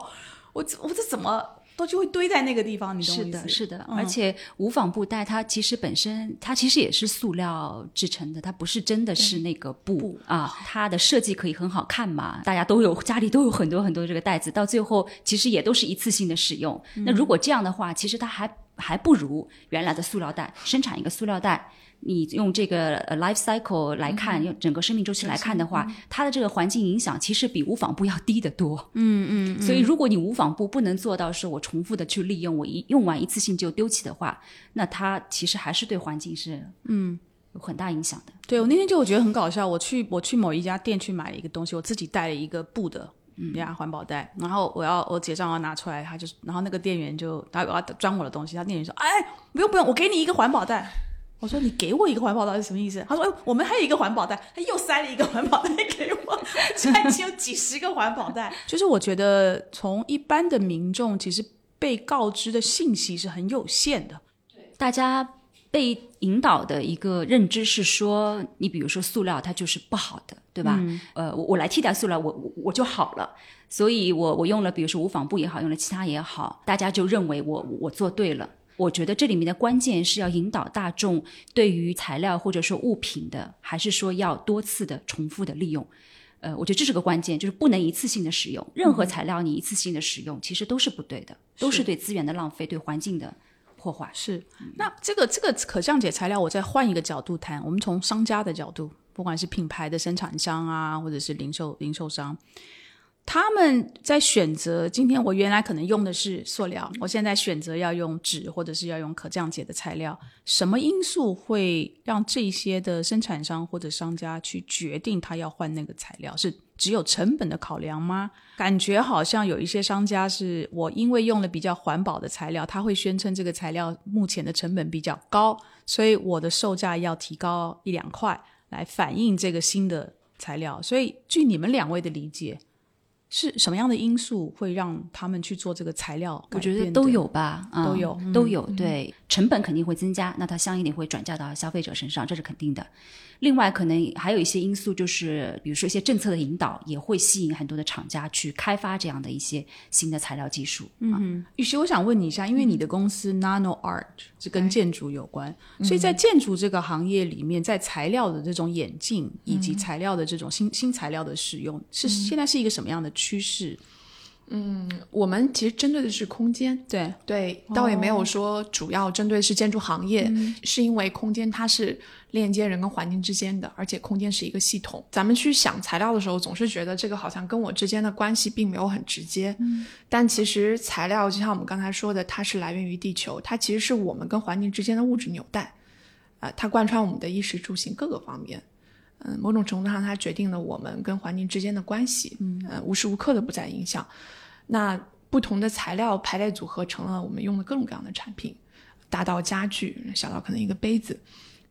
我我这怎么都就会堆在那个地方？你懂我是的，意思？是的，嗯而且无纺布袋它其实本身它其实也是塑料制成的，它不是真的是那个布啊。它的设计可以很好看嘛，大家都有家里都有很多很多这个袋子，到最后其实也都是一次性的使用。那如果这样的话，其实它还还不如原来的塑料袋生产一个塑料袋。你用这个呃 life cycle 来看，用整个生命周期来看的话，它的这个环境影响其实比无纺布要低得多。嗯嗯。所以如果你无纺布不能做到是我重复的去利用，我一用完一次性就丢弃的话，那它其实还是对环境是嗯有很大影响的。对我那天就我觉得很搞笑，我去我去某一家店去买了一个东西，我自己带了一个布的。呀，环保袋，然后我要我结账要拿出来，他就然后那个店员就他我要装我的东西，他店员说，哎，不用不用，我给你一个环保袋。我说你给我一个环保袋是什么意思？他说，哎，我们还有一个环保袋，他又塞了一个环保袋给我，(laughs) 现在已经有几十个环保袋。(laughs) 就是我觉得从一般的民众其实被告知的信息是很有限的。对大家被引导的一个认知是说，你比如说塑料它就是不好的，对吧？呃，我我来替代塑料，我我我就好了。所以我我用了，比如说无纺布也好，用了其他也好，大家就认为我我做对了。我觉得这里面的关键是要引导大众对于材料或者说物品的，还是说要多次的重复的利用。呃，我觉得这是个关键，就是不能一次性的使用。任何材料你一次性的使用，其实都是不对的，都是对资源的浪费，对环境的破坏。是，那这个这个可降解材料，我再换一个角度谈，我们从商家的角度，不管是品牌的生产商啊，或者是零售零售商，他们在选择今天我原来可能用的是塑料，我现在选择要用纸或者是要用可降解的材料，什么因素会让这些的生产商或者商家去决定他要换那个材料？是只有成本的考量吗？感觉好像有一些商家是我因为用了比较环保的材料，他会宣称这个材料目前的成本比较高，所以我的售价要提高一两块来反映这个新的材料。所以，据你们两位的理解，是什么样的因素会让他们去做这个材料？我觉得都有吧，嗯、都有都有。对，成本肯定会增加，那它相应的会转嫁到消费者身上，这是肯定的。另外，可能还有一些因素，就是比如说一些政策的引导，也会吸引很多的厂家去开发这样的一些新的材料技术。嗯，雨琦，我想问你一下，因为你的公司 Nano Art 是跟建筑有关，所以在建筑这个行业里面，在材料的这种演进以及材料的这种新新材料的使用，是现在是一个什么样的趋势？嗯，我们其实针对的是空间，对对，倒也没有说主要针对是建筑行业，是因为空间它是链接人跟环境之间的，而且空间是一个系统。咱们去想材料的时候，总是觉得这个好像跟我之间的关系并没有很直接，但其实材料就像我们刚才说的，它是来源于地球，它其实是我们跟环境之间的物质纽带，啊、它贯穿我们的衣食住行各个方面。嗯，某种程度上，它决定了我们跟环境之间的关系，嗯，呃，无时无刻的不在影响。那不同的材料排列组合成了我们用的各种各样的产品，大到家具，小到可能一个杯子。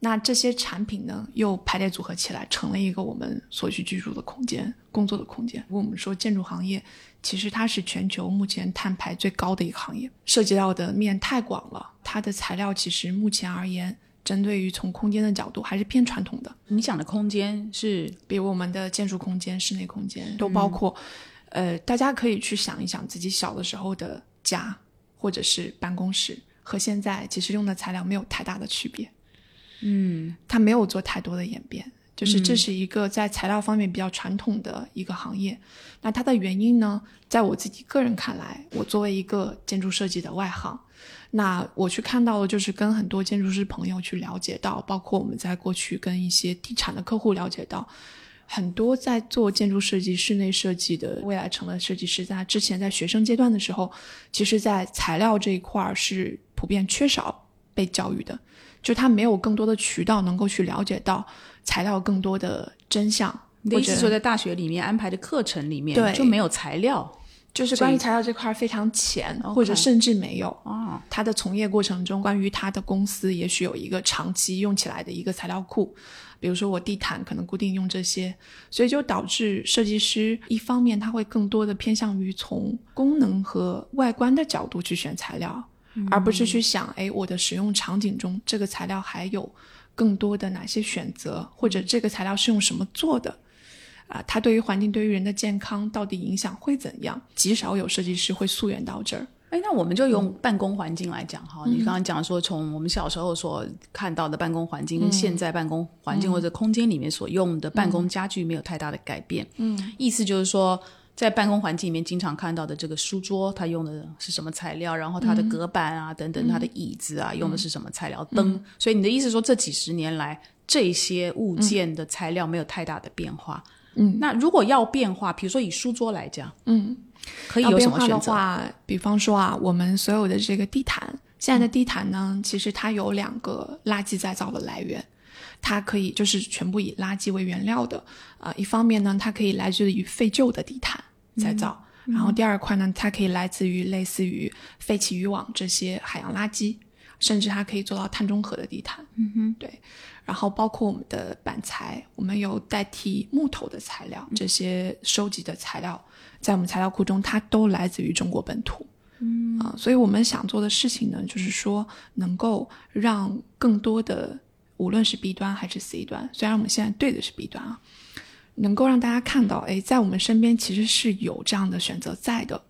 那这些产品呢，又排列组合起来，成了一个我们所需居住的空间、工作的空间。如果我们说建筑行业，其实它是全球目前碳排最高的一个行业，涉及到的面太广了。它的材料其实目前而言，针对于从空间的角度，还是偏传统的。你讲的空间是，比如我们的建筑空间、室内空间都包括。呃，大家可以去想一想自己小的时候的家，或者是办公室，和现在其实用的材料没有太大的区别。嗯，它没有做太多的演变，就是这是一个在材料方面比较传统的一个行业。那它的原因呢，在我自己个人看来，我作为一个建筑设计的外行，那我去看到的就是跟很多建筑师朋友去了解到，包括我们在过去跟一些地产的客户了解到。很多在做建筑设计、室内设计的未来成了设计师，在之前在学生阶段的时候，其实，在材料这一块儿是普遍缺少被教育的，就他没有更多的渠道能够去了解到材料更多的真相。你的意思说，在大学里面安排的课程里面就没有材料？就是关于材料这块儿非常浅，或者甚至没有。哦，他的从业过程中，关于他的公司也许有一个长期用起来的一个材料库，比如说我地毯可能固定用这些，所以就导致设计师一方面他会更多的偏向于从功能和外观的角度去选材料，而不是去想，哎，我的使用场景中这个材料还有更多的哪些选择，或者这个材料是用什么做的。啊，它对于环境、对于人的健康到底影响会怎样？极少有设计师会溯源到这儿。哎，那我们就用办公环境来讲哈。你刚刚讲说，从我们小时候所看到的办公环境，跟现在办公环境或者空间里面所用的办公家具没有太大的改变。嗯，意思就是说，在办公环境里面经常看到的这个书桌，它用的是什么材料？然后它的隔板啊等等，它的椅子啊用的是什么材料？灯。所以你的意思说，这几十年来这些物件的材料没有太大的变化。嗯，那如果要变化，比如说以书桌来讲，嗯，可以有什要变化么选择？的话，比方说啊，我们所有的这个地毯，现在的地毯呢，其实它有两个垃圾再造的来源，它可以就是全部以垃圾为原料的啊、一方面呢，它可以来自于废旧的地毯再造，然后第二块呢，它可以来自于类似于废弃渔网这些海洋垃圾，甚至它可以做到碳中和的地毯。嗯哼，对，然后包括我们的板材，我们有代替木头的材料，这些收集的材料，在我们材料库中，它都来自于中国本土。嗯啊，所以我们想做的事情呢，就是说能够让更多的，无论是 B 端还是 C 端，虽然我们现在对的是 B 端啊，能够让大家看到，哎，在我们身边其实是有这样的选择在的。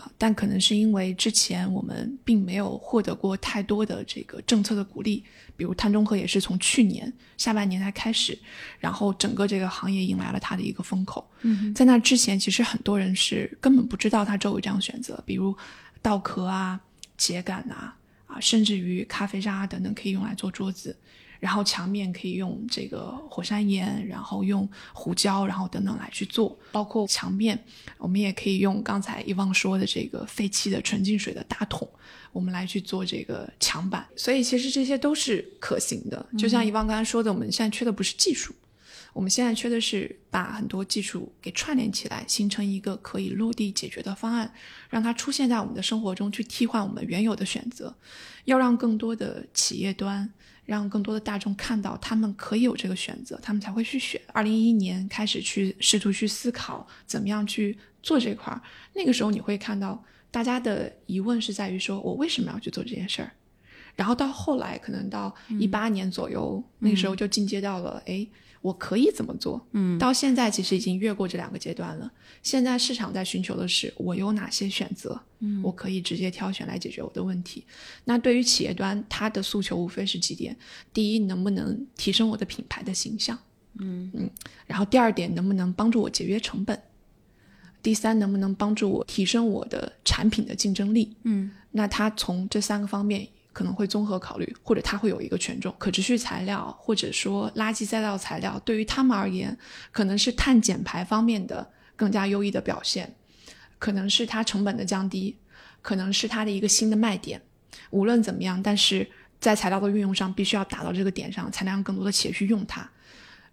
啊，但可能是因为之前我们并没有获得过太多的这个政策的鼓励，比如碳中和也是从去年下半年才开始，然后整个这个行业迎来了它的一个风口。嗯，在那之前，其实很多人是根本不知道它周围这样选择，比如稻壳啊、秸秆啊、啊，甚至于咖啡渣等等可以用来做桌子。然后墙面可以用这个火山岩，然后用胡椒，然后等等来去做。包括墙面，我们也可以用刚才一旺说的这个废弃的纯净水的大桶，我们来去做这个墙板。所以其实这些都是可行的。就像一旺刚才说的，我们现在缺的不是技术，我们现在缺的是把很多技术给串联起来，形成一个可以落地解决的方案，让它出现在我们的生活中，去替换我们原有的选择。要让更多的企业端，让更多的大众看到，他们可以有这个选择，他们才会去选。二零一一年开始去试图去思考怎么样去做这块儿，那个时候你会看到大家的疑问是在于说，我为什么要去做这件事儿？然后到后来，可能到一八年左右，那个时候就进阶到了，哎。我可以怎么做？嗯，到现在其实已经越过这两个阶段了。现在市场在寻求的是我有哪些选择，嗯，我可以直接挑选来解决我的问题。那对于企业端，它的诉求无非是几点：第一，能不能提升我的品牌的形象？嗯嗯。然后第二点，能不能帮助我节约成本？第三，能不能帮助我提升我的产品的竞争力？嗯，那它从这三个方面。可能会综合考虑，或者它会有一个权重。可持续材料或者说垃圾再造材料，对于他们而言，可能是碳减排方面的更加优异的表现，可能是它成本的降低，可能是它的一个新的卖点。无论怎么样，但是在材料的运用上，必须要打到这个点上，才能让更多的企业去用它。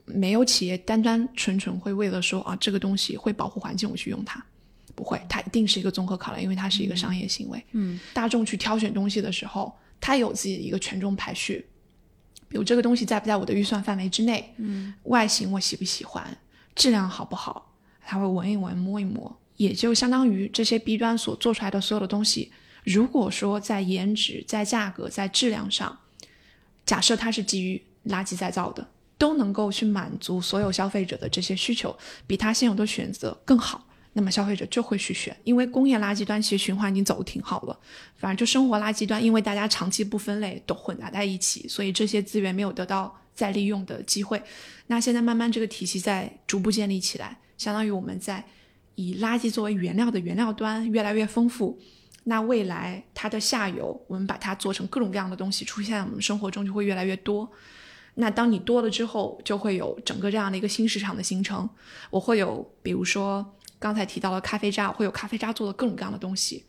没有企业单单纯纯会为了说啊这个东西会保护环境，我去用它，不会，它一定是一个综合考量，因为它是一个商业行为。嗯，大众去挑选东西的时候。它有自己的一个权重排序，比如这个东西在不在我的预算范围之内，嗯，外形我喜不喜欢，质量好不好，他会闻一闻摸一摸，也就相当于这些 B 端所做出来的所有的东西，如果说在颜值、在价格、在质量上，假设它是基于垃圾再造的，都能够去满足所有消费者的这些需求，比他现有的选择更好。那么消费者就会去选，因为工业垃圾端其实循环已经走得挺好了，反正就生活垃圾端，因为大家长期不分类都混杂在一起，所以这些资源没有得到再利用的机会。那现在慢慢这个体系在逐步建立起来，相当于我们在以垃圾作为原料的原料端越来越丰富。那未来它的下游，我们把它做成各种各样的东西出现在我们生活中就会越来越多。那当你多了之后，就会有整个这样的一个新市场的形成。我会有，比如说。刚才提到了咖啡渣，会有咖啡渣做的各种各样的东西。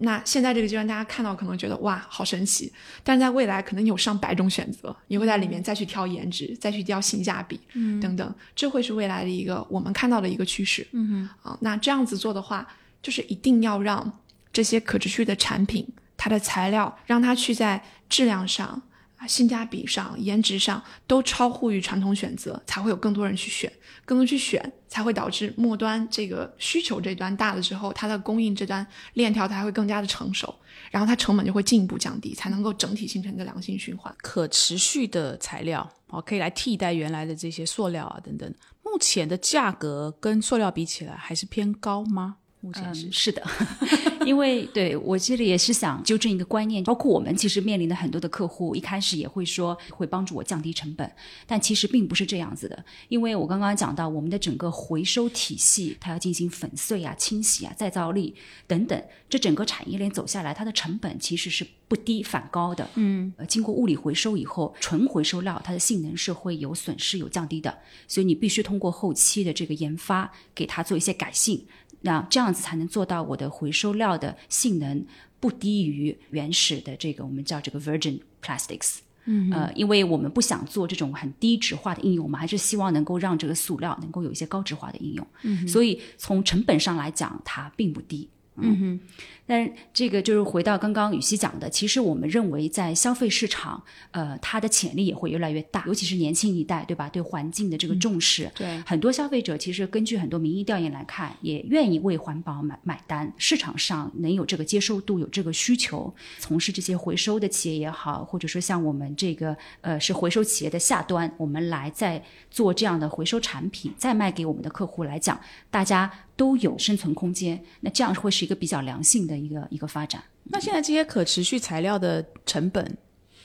那现在这个阶段，大家看到可能觉得哇，好神奇。但是在未来，可能有上百种选择，你会在里面再去挑颜值，再去挑性价比，嗯，等等，这会是未来的一个我们看到的一个趋势。嗯哼，啊，那这样子做的话，就是一定要让这些可持续的产品，它的材料，让它去在质量上。啊，性价比上、颜值上都超乎于传统选择，才会有更多人去选，更多去选，才会导致末端这个需求这端大了之后，它的供应这端链条才会更加的成熟，然后它成本就会进一步降低，才能够整体形成一个良性循环。可持续的材料哦，可以来替代原来的这些塑料啊等等。目前的价格跟塑料比起来还是偏高吗？目前是是的，(laughs) 因为对我这里也是想纠正一个观念，包括我们其实面临的很多的客户，一开始也会说会帮助我降低成本，但其实并不是这样子的。因为我刚刚讲到我们的整个回收体系，它要进行粉碎啊、清洗啊、再造力等等，这整个产业链走下来，它的成本其实是不低反高的。嗯，呃，经过物理回收以后，纯回收料它的性能是会有损失、有降低的，所以你必须通过后期的这个研发，给它做一些改性。那这样子才能做到我的回收料的性能不低于原始的这个我们叫这个 virgin plastics。嗯，呃，因为我们不想做这种很低质化的应用我们，还是希望能够让这个塑料能够有一些高质化的应用。嗯，所以从成本上来讲，它并不低。嗯哼，但这个就是回到刚刚雨熙讲的，其实我们认为在消费市场，呃，它的潜力也会越来越大，尤其是年轻一代，对吧？对环境的这个重视，对很多消费者其实根据很多民意调研来看，也愿意为环保买买单。市场上能有这个接受度，有这个需求，从事这些回收的企业也好，或者说像我们这个呃是回收企业的下端，我们来在做这样的回收产品，再卖给我们的客户来讲，大家。都有生存空间，那这样会是一个比较良性的一个一个发展。那现在这些可持续材料的成本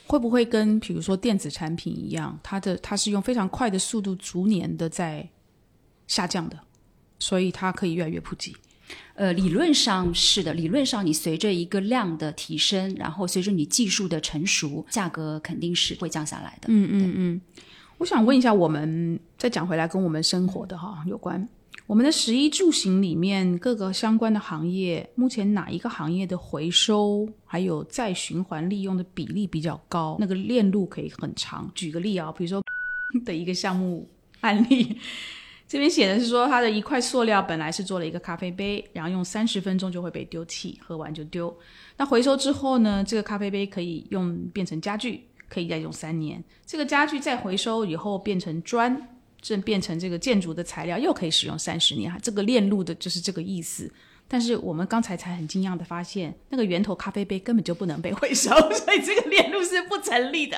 会不会跟比如说电子产品一样，它的它是用非常快的速度逐年的在下降的，所以它可以越来越普及？呃，理论上是的，理论上你随着一个量的提升，然后随着你技术的成熟，价格肯定是会降下来的。嗯嗯嗯。我想问一下，我们再讲回来跟我们生活的哈有关。我们的食衣住行里面各个相关的行业，目前哪一个行业的回收还有再循环利用的比例比较高？那个链路可以很长。举个例啊，比如说 (laughs) 的一个项目案例。这边写的是说，它的一块塑料本来是做了一个咖啡杯，然后用三十分钟就会被丢弃，喝完就丢。那回收之后呢，这个咖啡杯可以用变成家具，可以再用三年。这个家具再回收以后变成砖，正变成这个建筑的材料，又可以使用三十年哈。这个链路的就是这个意思。但是我们刚才才很惊讶的发现，那个源头咖啡杯根本就不能被回收，所以这个链路是不成立的。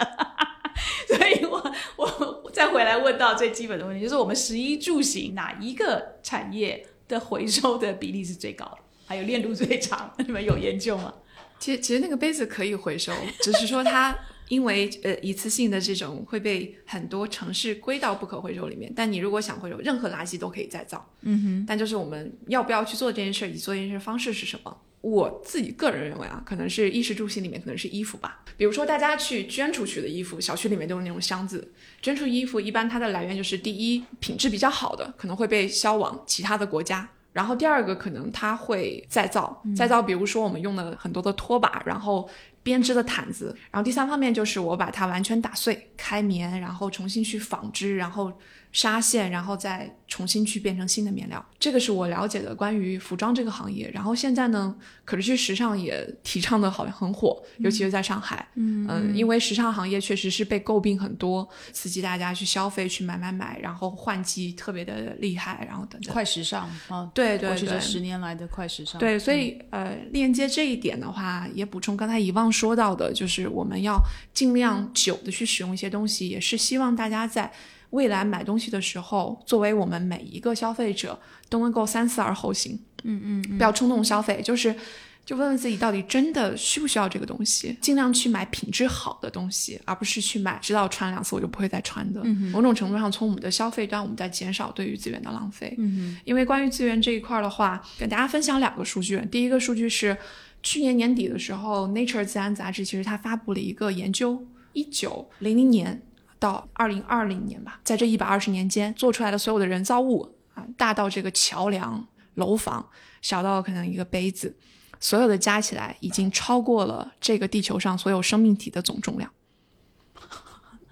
(laughs) 所以我我再回来问到最基本的问题，就是我们食衣住行哪一个产业的回收的比例是最高的？还有链路最长？你们有研究吗？其实其实那个杯子可以回收，只是说它因为呃一次性的这种会被很多城市归到不可回收里面。但你如果想回收，任何垃圾都可以再造。嗯哼。但就是我们要不要去做这件事，以及做这件事方式是什么？我自己个人认为啊，可能是衣食住行里面可能是衣服吧。比如说大家去捐出去的衣服，小区里面都有那种箱子，捐出衣服一般它的来源就是第一品质比较好的，可能会被销往其他的国家。然后第二个可能它会再造，再造，比如说我们用了很多的拖把，然后编织的毯子。然后第三方面就是我把它完全打碎，开棉，然后重新去纺织，然后。纱线，然后再重新去变成新的面料，这个是我了解的关于服装这个行业。然后现在呢，可持续时尚也提倡的好像很火，尤其是在上海。嗯嗯，因为时尚行业确实是被诟病很多，刺激大家去消费、去买买买，然后换季特别的厉害，然后等等。快时尚啊，对对对，过去这十年来的快时尚。对，所以呃，链接这一点的话，也补充刚才遗忘说到的，就是我们要尽量久的去使用一些东西，也是希望大家在。未来买东西的时候，作为我们每一个消费者都能够三思而后行。嗯嗯，不要冲动消费，就是就问问自己到底真的需不需要这个东西，尽量去买品质好的东西，而不是去买知道穿两次我就不会再穿的。某种程度上，从我们的消费端，我们在减少对于资源的浪费。嗯因为关于资源这一块的话，跟大家分享两个数据。第一个数据是去年年底的时候，《Nature》自然杂志其实它发布了一个研究，一九零零年。到二零二零年吧，在这一百二十年间做出来的所有的人造物啊，大到这个桥梁、楼房，小到可能一个杯子，所有的加起来已经超过了这个地球上所有生命体的总重量。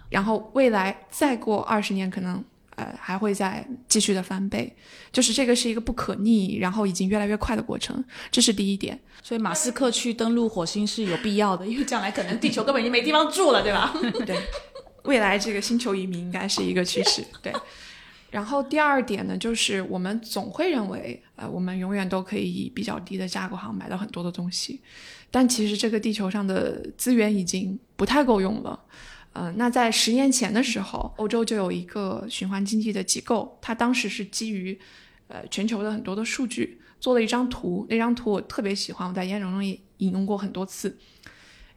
然后未来再过二十年，可能呃还会再继续的翻倍，就是这个是一个不可逆，然后已经越来越快的过程。这是第一点。所以马斯克去登陆火星是有必要的，因为将来可能地球根本已经没地方住了，对吧？(laughs) 对。未来这个星球移民应该是一个趋势，(laughs) 对。然后第二点呢，就是我们总会认为，呃，我们永远都可以以比较低的价格上买到很多的东西，但其实这个地球上的资源已经不太够用了。嗯，那在十年前的时候，欧洲就有一个循环经济的机构，它当时是基于，呃，全球的很多的数据做了一张图，那张图我特别喜欢，我在演讲中也引用过很多次。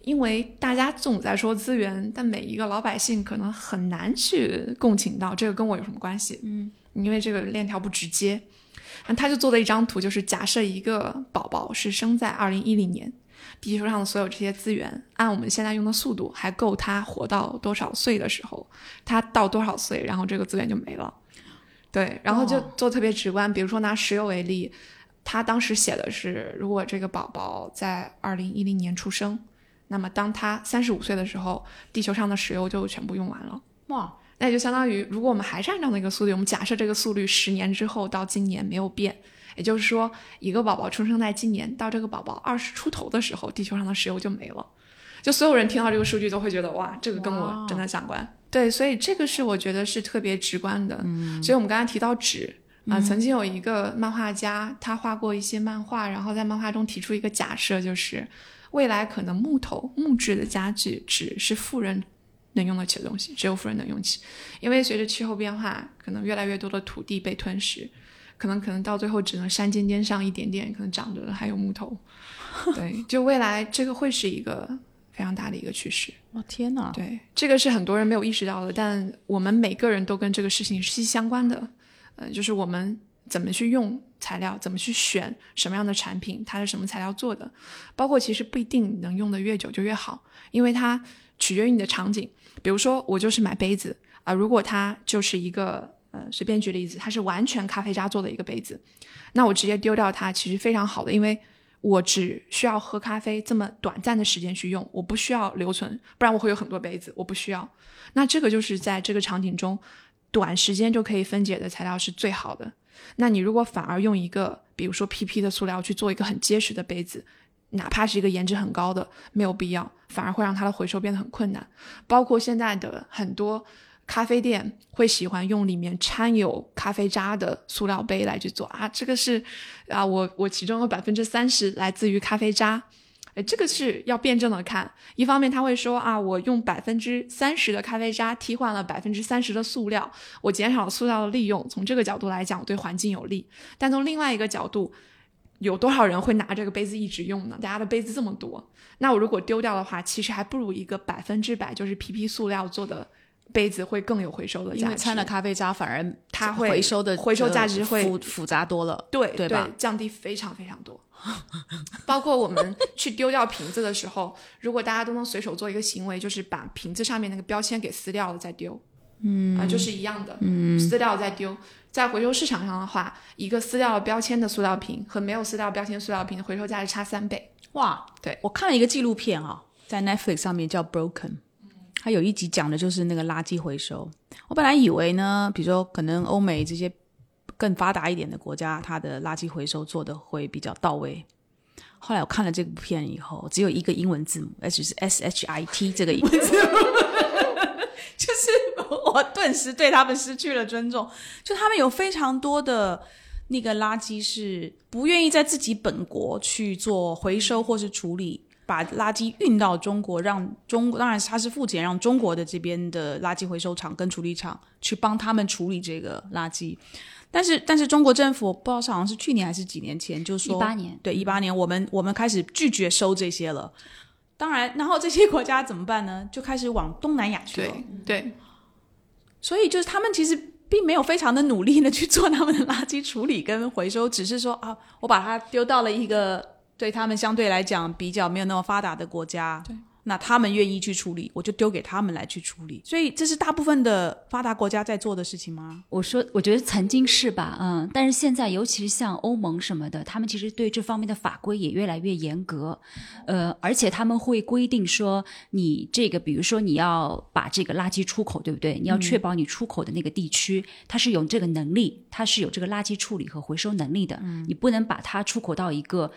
因为大家总在说资源，但每一个老百姓可能很难去共情到这个跟我有什么关系。嗯，因为这个链条不直接。那他就做了一张图，就是假设一个宝宝是生在二零一零年，地球上的所有这些资源，按我们现在用的速度，还够他活到多少岁的时候，他到多少岁，然后这个资源就没了。对，然后就做特别直观，比如说拿石油为例，他当时写的是，如果这个宝宝在二零一零年出生。那么，当他三十五岁的时候，地球上的石油就全部用完了。哇，那也就相当于，如果我们还是按照那个速率，我们假设这个速率十年之后到今年没有变，也就是说，一个宝宝出生在今年，到这个宝宝二十出头的时候，地球上的石油就没了。就所有人听到这个数据都会觉得，哇，这个跟我真的相关。对，所以这个是我觉得是特别直观的。嗯，所以我们刚才提到纸啊，曾经有一个漫画家，他画过一些漫画，然后在漫画中提出一个假设，就是。未来可能木头、木质的家具只是富人能用得起的东西，只有富人能用起。因为随着气候变化，可能越来越多的土地被吞噬，可能可能到最后只能山尖尖上一点点可能长着还有木头。对，(laughs) 就未来这个会是一个非常大的一个趋势。哦，天哪！对，这个是很多人没有意识到的，但我们每个人都跟这个事情息息相关的。呃，就是我们。怎么去用材料？怎么去选什么样的产品？它是什么材料做的？包括其实不一定能用的越久就越好，因为它取决于你的场景。比如说，我就是买杯子啊，如果它就是一个呃，随便举例子，它是完全咖啡渣做的一个杯子，那我直接丢掉它其实非常好的，因为我只需要喝咖啡这么短暂的时间去用，我不需要留存，不然我会有很多杯子，我不需要。那这个就是在这个场景中。短时间就可以分解的材料是最好的。那你如果反而用一个，比如说 PP 的塑料去做一个很结实的杯子，哪怕是一个颜值很高的，没有必要，反而会让它的回收变得很困难。包括现在的很多咖啡店会喜欢用里面掺有咖啡渣的塑料杯来去做啊，这个是啊，我我其中有百分之三十来自于咖啡渣。哎，这个是要辩证的看。一方面他会说啊，我用百分之三十的咖啡渣替换了百分之三十的塑料，我减少了塑料的利用。从这个角度来讲，对环境有利。但从另外一个角度，有多少人会拿这个杯子一直用呢？大家的杯子这么多，那我如果丢掉的话，其实还不如一个百分之百就是 PP 塑料做的杯子会更有回收的价值。因为掺了咖啡渣，反而它会回收的回收价值会复复杂多了。对对吧？降低非常非常多。(laughs) 包括我们去丢掉瓶子的时候，(laughs) 如果大家都能随手做一个行为，就是把瓶子上面那个标签给撕掉了再丢，嗯啊，就是一样的，嗯，撕掉再丢。在回收市场上的话，一个撕掉了标签的塑料瓶和没有撕掉标签塑料瓶的回收价值差三倍。哇，对我看了一个纪录片啊，在 Netflix 上面叫《Broken》，它有一集讲的就是那个垃圾回收。我本来以为呢，比如说可能欧美这些。更发达一点的国家，它的垃圾回收做的会比较到位。后来我看了这部片以后，只有一个英文字母，S 是 S H I T 这个英文字母，(laughs) 就是我顿时对他们失去了尊重。就他们有非常多的那个垃圾是不愿意在自己本国去做回收或是处理，把垃圾运到中国，让中当然他是付钱让中国的这边的垃圾回收厂跟处理厂去帮他们处理这个垃圾。但是，但是中国政府不知道是好像是去年还是几年前，就说一八年，对一八年，我们我们开始拒绝收这些了。当然，然后这些国家怎么办呢？就开始往东南亚去了。对，所以就是他们其实并没有非常的努力的去做他们的垃圾处理跟回收，只是说啊，我把它丢到了一个对他们相对来讲比较没有那么发达的国家。对。那他们愿意去处理，我就丢给他们来去处理。所以这是大部分的发达国家在做的事情吗？我说，我觉得曾经是吧，嗯，但是现在，尤其是像欧盟什么的，他们其实对这方面的法规也越来越严格，呃，而且他们会规定说，你这个，比如说你要把这个垃圾出口，对不对？你要确保你出口的那个地区，它是有这个能力，它是有这个垃圾处理和回收能力的。嗯，你不能把它出口到一个，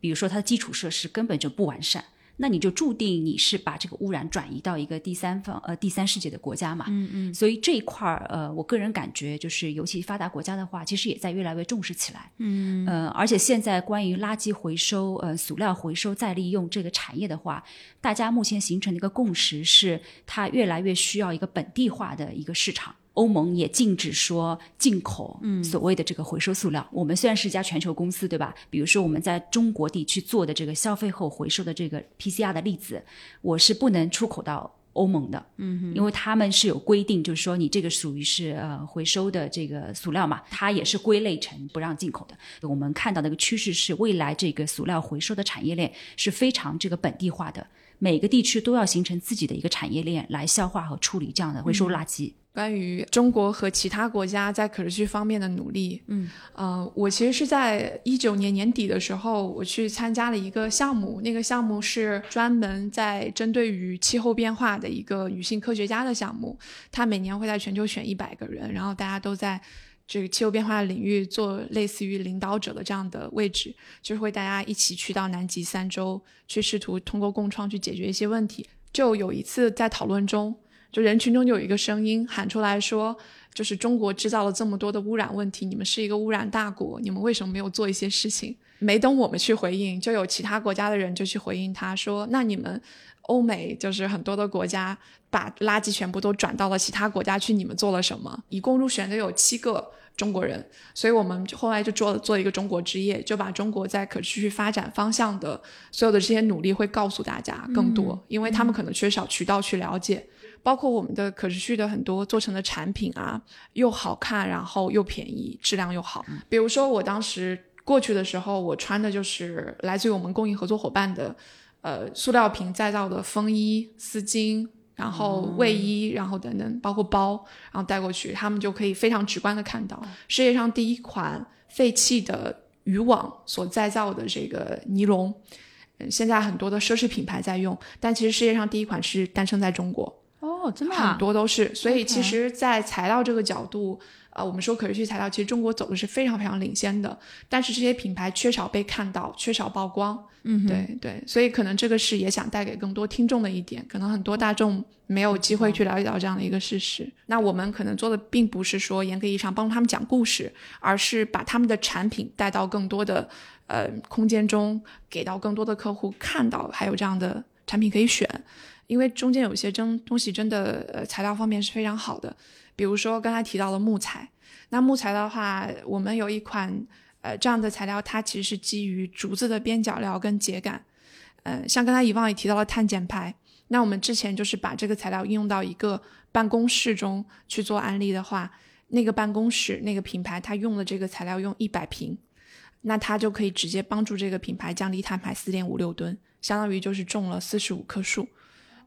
比如说它的基础设施根本就不完善。那你就注定你是把这个污染转移到一个第三方呃第三世界的国家嘛，嗯嗯，所以这一块儿呃，我个人感觉就是，尤其发达国家的话，其实也在越来越重视起来，嗯呃，而且现在关于垃圾回收呃塑料回收再利用这个产业的话，大家目前形成的一个共识是，它越来越需要一个本地化的一个市场。欧盟也禁止说进口所谓的这个回收塑料。我们虽然是一家全球公司，对吧？比如说我们在中国地区做的这个消费后回收的这个 PCR 的例子，我是不能出口到欧盟的，嗯，因为他们是有规定，就是说你这个属于是呃回收的这个塑料嘛，它也是归类成不让进口的。我们看到的一个趋势是，未来这个塑料回收的产业链是非常这个本地化的，每个地区都要形成自己的一个产业链来消化和处理这样的回收垃圾。关于中国和其他国家在可持续方面的努力，嗯，呃，我其实是在一九年年底的时候，我去参加了一个项目，那个项目是专门在针对于气候变化的一个女性科学家的项目，她每年会在全球选一百个人，然后大家都在这个气候变化领域做类似于领导者的这样的位置，就是会大家一起去到南极三周，去试图通过共创去解决一些问题。就有一次在讨论中。就人群中就有一个声音喊出来说：“就是中国制造了这么多的污染问题，你们是一个污染大国，你们为什么没有做一些事情？”没等我们去回应，就有其他国家的人就去回应他说：“那你们欧美就是很多的国家把垃圾全部都转到了其他国家去，你们做了什么？”一共入选的有七个中国人，所以我们后来就做做一个中国之夜，就把中国在可持续发展方向的所有的这些努力会告诉大家更多，因为他们可能缺少渠道去了解。包括我们的可持续的很多做成的产品啊，又好看，然后又便宜，质量又好。比如说我当时过去的时候，我穿的就是来自于我们供应合作伙伴的，呃，塑料瓶再造的风衣、丝巾，然后卫衣，然后等等，包括包，然后带过去，他们就可以非常直观的看到世界上第一款废弃的渔网所再造的这个尼龙。嗯，现在很多的奢侈品牌在用，但其实世界上第一款是诞生在中国。哦，真的啊很多都是。所以其实，在材料这个角度，呃，我们说可持续材料，其实中国走的是非常非常领先的，但是这些品牌缺少被看到，缺少曝光。嗯，对对，所以可能这个是也想带给更多听众的一点，可能很多大众没有机会去了解到这样的一个事实。那我们可能做的并不是说严格意义上帮助他们讲故事，而是把他们的产品带到更多的呃空间中，给到更多的客户看到还有这样的产品可以选。因为中间有些真东西真的呃材料方面是非常好的，比如说刚才提到了木材，那木材的话，我们有一款呃这样的材料，它其实是基于竹子的边角料跟秸秆，呃，像刚才以往也提到了碳减排，那我们之前就是把这个材料应用到一个办公室中去做案例的话，那个办公室那个品牌它用的这个材料用一百平，那它就可以直接帮助这个品牌降低碳排四点五六吨，相当于就是种了四十五棵树。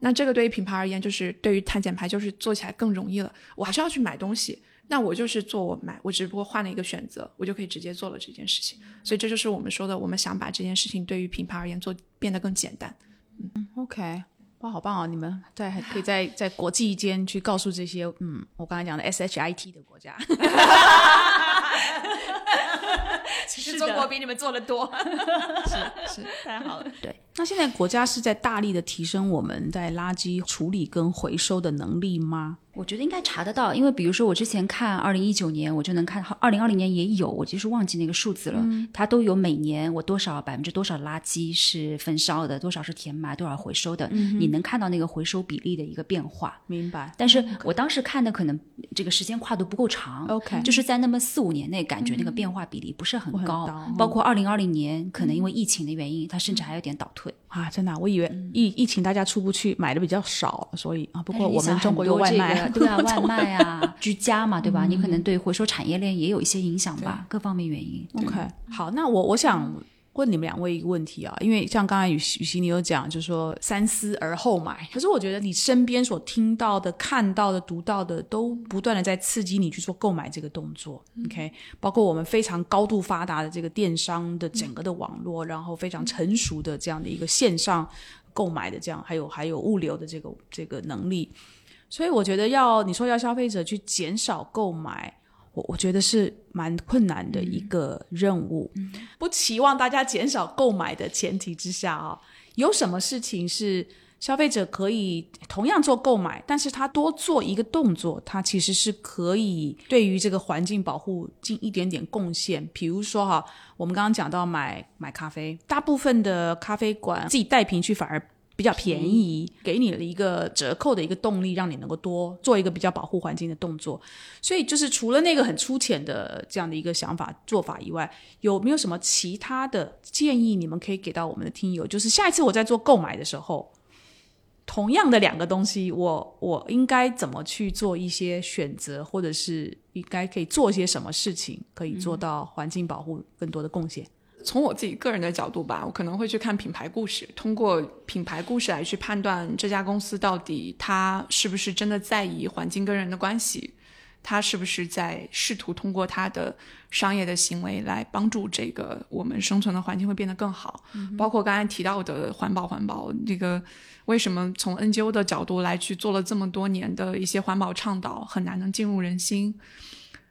那这个对于品牌而言，就是对于碳减排就是做起来更容易了。我还是要去买东西，那我就是做我买，我只不过换了一个选择，我就可以直接做了这件事情。所以这就是我们说的，我们想把这件事情对于品牌而言做变得更简单。嗯 OK，哇，好棒哦！你们在还可以在在国际间去告诉这些，嗯，我刚才讲的 SHIT 的国家 (laughs) (laughs) 其实中国比你们做的多，(laughs) 是是，太好了。对，那现在国家是在大力的提升我们在垃圾处理跟回收的能力吗？我觉得应该查得到，因为比如说我之前看二零一九年，我就能看二零二零年也有，我就是忘记那个数字了，它都有每年我多少百分之多少垃圾是焚烧的，多少是填埋，多少回收的，你能看到那个回收比例的一个变化。明白。但是我当时看的可能这个时间跨度不够长 OK 就是在那么四五年内，感觉那个变化比例不是很高包括二零二零年，可能因为疫情的原因，它甚至还有点倒退。啊，真的啊、我以为疫疫情大家出不去，买的比较少，所以啊，不过我们中国有外卖 (laughs) 对啊，外卖啊，居家嘛，对吧？你可能对回收产业链也有一些影响吧，各方面原因。OK，好，那我我想问你们两位一个问题啊，因为像刚才雨雨欣你有讲，就是说三思而后买，可是我觉得你身边所听到的、看到的、读到的，都不断的在刺激你去做购买这个动作。OK，包括我们非常高度发达的这个电商的整个的网络，然后非常成熟的这样的一个线上购买的这样，还有还有物流的这个这个能力。所以我觉得要你说要消费者去减少购买，我我觉得是蛮困难的一个任务。不期望大家减少购买的前提之下啊，有什么事情是消费者可以同样做购买，但是他多做一个动作，他其实是可以对于这个环境保护尽一点点贡献。比如说哈，我们刚刚讲到买买咖啡，大部分的咖啡馆自己带瓶去反而。比较便宜，给你了一个折扣的一个动力，让你能够多做一个比较保护环境的动作。所以，就是除了那个很粗浅的这样的一个想法做法以外，有没有什么其他的建议你们可以给到我们的听友？就是下一次我在做购买的时候，同样的两个东西，我我应该怎么去做一些选择，或者是应该可以做些什么事情，可以做到环境保护更多的贡献？从我自己个人的角度吧，我可能会去看品牌故事，通过品牌故事来去判断这家公司到底它是不是真的在意环境跟人的关系，它是不是在试图通过它的商业的行为来帮助这个我们生存的环境会变得更好。包括刚才提到的环保，环保这个为什么从 NGO 的角度来去做了这么多年的一些环保倡导，很难能进入人心。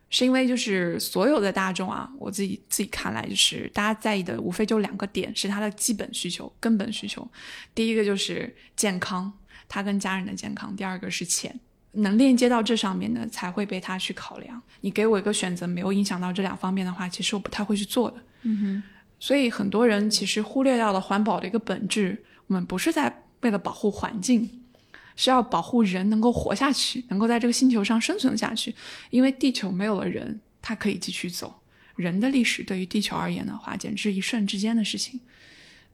是因为就是所有的大众啊，我自己自己看来，就是大家在意的无非就两个点，是他的基本需求、根本需求。第一个就是健康，他跟家人的健康；第二个是钱，能链接到这上面的才会被他去考量。你给我一个选择，没有影响到这两方面的话，其实我不太会去做的。嗯哼。所以很多人其实忽略掉了环保的一个本质，我们不是在为了保护环境。是要保护人能够活下去，能够在这个星球上生存下去。因为地球没有了人，它可以继续走。人的历史对于地球而言的话，简直一瞬之间的事情。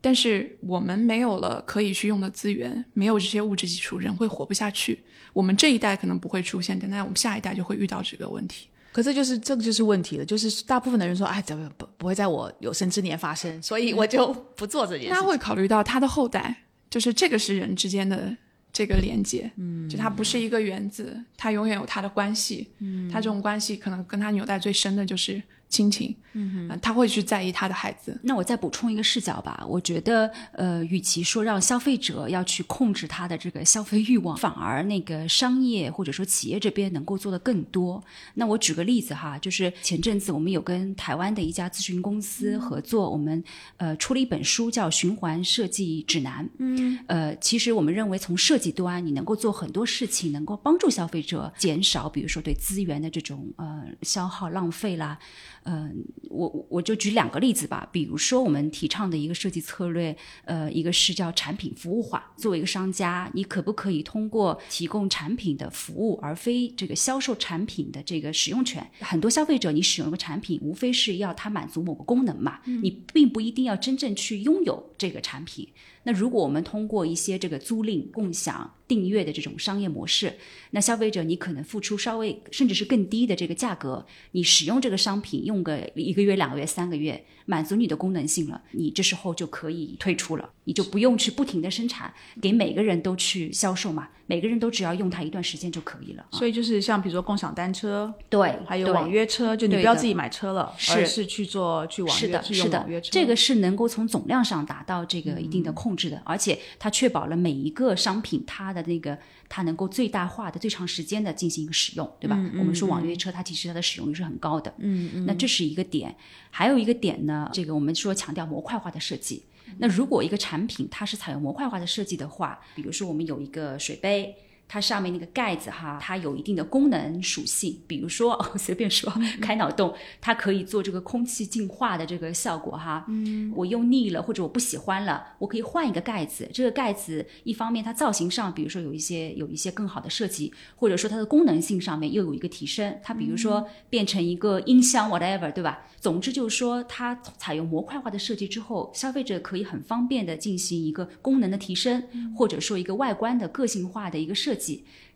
但是我们没有了可以去用的资源，没有这些物质基础，人会活不下去。我们这一代可能不会出现，但在我们下一代就会遇到这个问题。可这就是这个就是问题了，就是大部分的人说，哎，怎么不不会在我有生之年发生，所以我就不做这件事他。会考虑到他的后代，就是这个是人之间的这个连接，嗯，就它不是一个原子，它永远有它的关系，嗯，它这种关系可能跟它纽带最深的就是亲情，嗯哼，他会去在意他的孩子。那我再补充一个视角吧，我觉得，呃，与其说让消费者要去控制他的这个消费欲望，反而那个商业或者说企业这边能够做的更多。那我举个例子哈，就是前阵子我们有跟台湾的一家咨询公司合作，我们呃出了一本书叫《循环设计指南》。嗯，呃，其实我们认为从设计端，你能够做很多事情，能够帮助消费者减少，比如说对资源的这种呃消耗浪费啦。嗯，我我就举两个例子吧，比如说我们提倡的一个设计策略，呃，一个是叫产品服务化。作为一个商家，你可不可以通过提供产品的服务，而非这个销售产品的这个使用权？很多消费者，你使用一个产品，无非是要它满足某个功能嘛，你并不一定要真正去拥有这个产品。那如果我们通过一些这个租赁、共享、订阅的这种商业模式，那消费者你可能付出稍微甚至是更低的这个价格，你使用这个商品用个一个月、两个月、三个月，满足你的功能性了，你这时候就可以退出了，你就不用去不停的生产，给每个人都去销售嘛，每个人都只要用它一段时间就可以了。所以就是像比如说共享单车，对，还有网约车，就你不要自己买车了，而是去做去网约，是的，是的，这个是能够从总量上达到这个一定的控制的。而且它确保了每一个商品它的那个它能够最大化的最长时间的进行一个使用，对吧？我们说网约车它其实它的使用率是很高的，嗯嗯。那这是一个点，还有一个点呢，这个我们说强调模块化的设计。那如果一个产品它是采用模块化的设计的话，比如说我们有一个水杯。它上面那个盖子哈，它有一定的功能属性，比如说 (laughs) 随便说开脑洞，它可以做这个空气净化的这个效果哈。嗯，我用腻了或者我不喜欢了，我可以换一个盖子。这个盖子一方面它造型上，比如说有一些有一些更好的设计，或者说它的功能性上面又有一个提升。它比如说变成一个音箱 whatever，对吧？总之就是说它采用模块化的设计之后，消费者可以很方便的进行一个功能的提升，或者说一个外观的个性化的一个设计。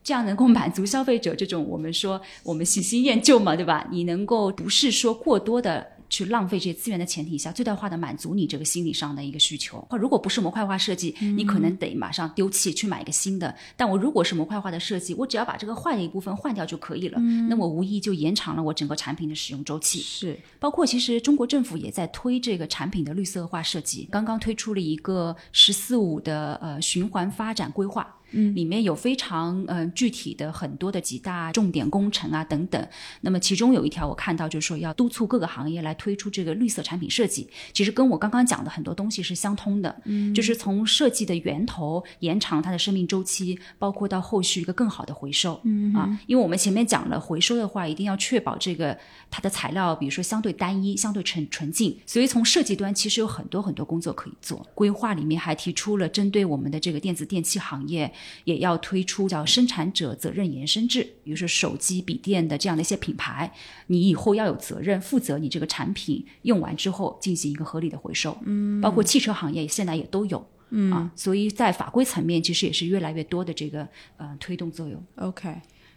这样能够满足消费者这种我们说我们喜新厌旧嘛，对吧？你能够不是说过多的。去浪费这些资源的前提下，最大化的满足你这个心理上的一个需求。如果不是模块化设计，你可能得马上丢弃去买一个新的。但我如果是模块化的设计，我只要把这个坏的一部分换掉就可以了。那我无疑就延长了我整个产品的使用周期。是，包括其实中国政府也在推这个产品的绿色化设计，刚刚推出了一个“十四五”的呃循环发展规划，嗯，里面有非常嗯具体的很多的几大重点工程啊等等。那么其中有一条我看到就是说要督促各个行业来。推出这个绿色产品设计，其实跟我刚刚讲的很多东西是相通的，嗯，就是从设计的源头延长它的生命周期，包括到后续一个更好的回收，嗯啊，因为我们前面讲了回收的话，一定要确保这个它的材料，比如说相对单一、相对纯纯净，所以从设计端其实有很多很多工作可以做。规划里面还提出了针对我们的这个电子电器行业，也要推出叫生产者责任延伸制，比如说手机、笔电的这样的一些品牌，你以后要有责任负责你这个产。品用完之后进行一个合理的回收，嗯，包括汽车行业现在也都有，嗯啊，所以在法规层面其实也是越来越多的这个呃推动作用。OK，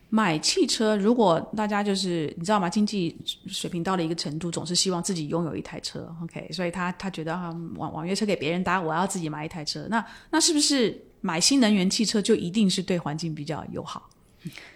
买汽车如果大家就是你知道吗？经济水平到了一个程度，总是希望自己拥有一台车。OK，所以他他觉得啊，网网约车给别人搭，我要自己买一台车。那那是不是买新能源汽车就一定是对环境比较友好？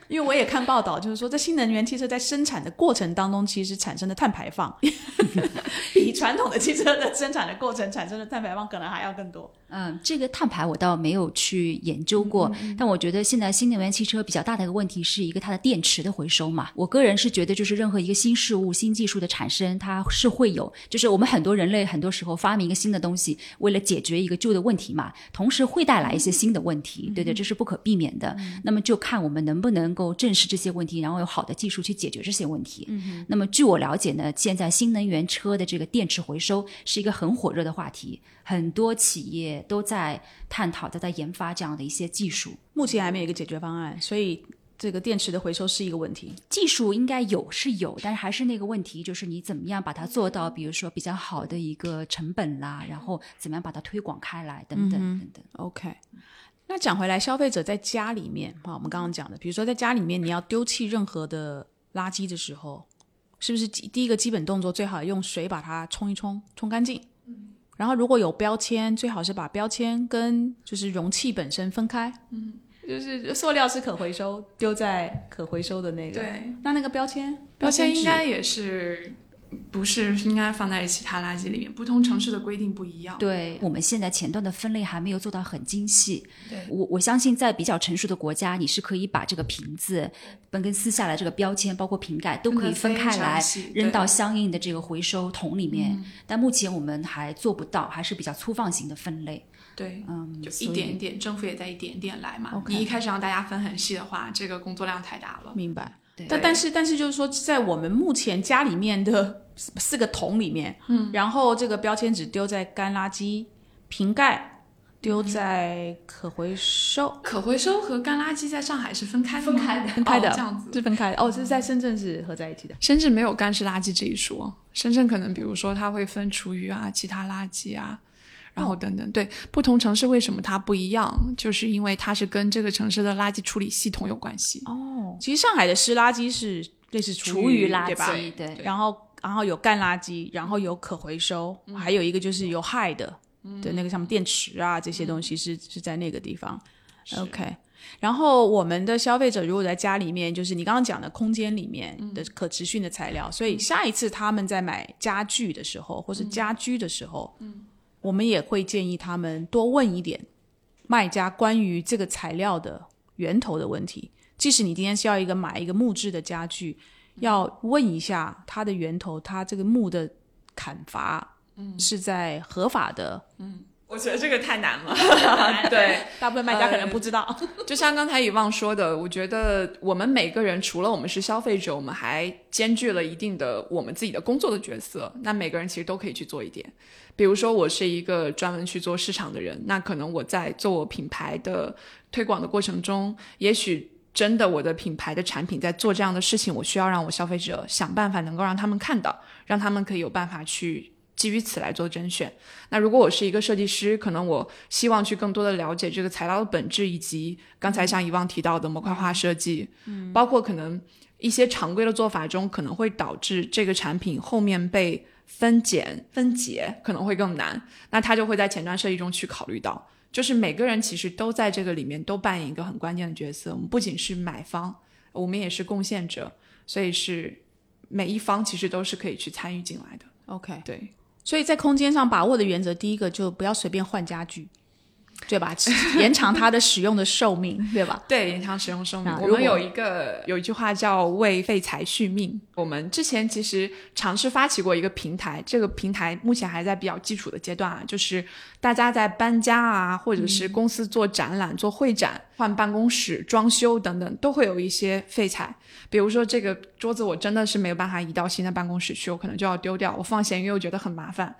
因为我也看报道，就是说，在新能源汽车在生产的过程当中，其实产生的碳排放，(laughs) (laughs) 比传统的汽车的生产的过程产生的碳排放可能还要更多。嗯，这个碳排我倒没有去研究过，但我觉得现在新能源汽车比较大的一个问题是一个它的电池的回收嘛。我个人是觉得，就是任何一个新事物、新技术的产生，它是会有，就是我们很多人类很多时候发明一个新的东西，为了解决一个旧的问题嘛，同时会带来一些新的问题，对对，这是不可避免的。那么就看我们能不能够正视这些问题，然后有好的技术去解决这些问题。嗯那么据我了解呢，现在新能源车的这个电池回收是一个很火热的话题。很多企业都在探讨，都在研发这样的一些技术，目前还没有一个解决方案，所以这个电池的回收是一个问题。技术应该有是有，但是还是那个问题，就是你怎么样把它做到，比如说比较好的一个成本啦，然后怎么样把它推广开来，等等等等。OK，那讲回来，消费者在家里面啊，我们刚刚讲的，比如说在家里面你要丢弃任何的垃圾的时候，是不是第一个基本动作最好用水把它冲一冲，冲干净？嗯然后如果有标签，最好是把标签跟就是容器本身分开。嗯，就是塑料是可回收，丢在可回收的那个。对，那那个标签，标签应该也是不是，应该放在其他垃圾里面。不同城市的规定不一样。对，我们现在前端的分类还没有做到很精细。对我我相信在比较成熟的国家，你是可以把这个瓶子本跟撕下来这个标签，包括瓶盖都可以分开来扔到相应的这个回收桶里面。但目前我们还做不到，还是比较粗放型的分类。对，嗯，就一点一点，政府也在一点点来嘛。你一开始让大家分很细的话，这个工作量太大了。明白。对但但是但是就是说，在我们目前家里面的四个桶里面，嗯，然后这个标签纸丢在干垃圾，瓶盖丢在可回收，可回收和干垃圾在上海是分开分开的分开的，哦这样子。是分开的。哦，这是在深圳是合在一起的。深圳没有干湿垃圾这一说，深圳可能比如说它会分厨余啊、其他垃圾啊，然后等等。对，不同城市为什么它不一样，就是因为它是跟这个城市的垃圾处理系统有关系。哦，其实上海的湿垃圾是类似厨余余垃对吧？圾，对，然后然后有干垃圾，然后有可回收，还有一个就是有害的、的那个像电池啊这些东西是是在那个地方。OK，然后我们的消费者如果在家里面，就是你刚刚讲的空间里面的可持续的材料，所以下一次他们在买家具的时候，或是家居的时候，嗯，我们也会建议他们多问一点卖家关于这个材料的源头的问题。即使你今天是要一个买一个木质的家具，要问一下它的源头，它这个木的砍伐，嗯，是在合法的。我觉得这个太难了。(laughs) (laughs) 对，大部分卖家可能不知道。(laughs) 就像刚才以望说的，我觉得我们每个人除了我们是消费者，我们还兼具了一定的我们自己的工作的角色。那每个人其实都可以去做一点。比如说，我是一个专门去做市场的人，那可能我在做我品牌的推广的过程中，也许真的我的品牌的产品在做这样的事情，我需要让我消费者想办法能够让他们看到，让他们可以有办法去。基于此来做甄选。那如果我是一个设计师，可能我希望去更多的了解这个材料的本质，以及刚才像以往提到的模块化设计，嗯，包括可能一些常规的做法中可能会导致这个产品后面被分拣分解可能会更难。那他就会在前端设计中去考虑到，就是每个人其实都在这个里面都扮演一个很关键的角色。我们不仅是买方，我们也是贡献者，所以是每一方其实都是可以去参与进来的。OK，对。所以在空间上把握的原则，第一个就不要随便换家具，对吧？(laughs) 延长它的使用的寿命，(laughs) 对吧？对，延长使用寿命。我们有一个有一句话叫“为废材续命”。我们之前其实尝试发起过一个平台，这个平台目前还在比较基础的阶段啊，就是大家在搬家啊，或者是公司做展览、做会展、换办公室、装修等等，都会有一些废材。比如说这个桌子，我真的是没有办法移到新的办公室去，我可能就要丢掉。我放闲鱼又觉得很麻烦。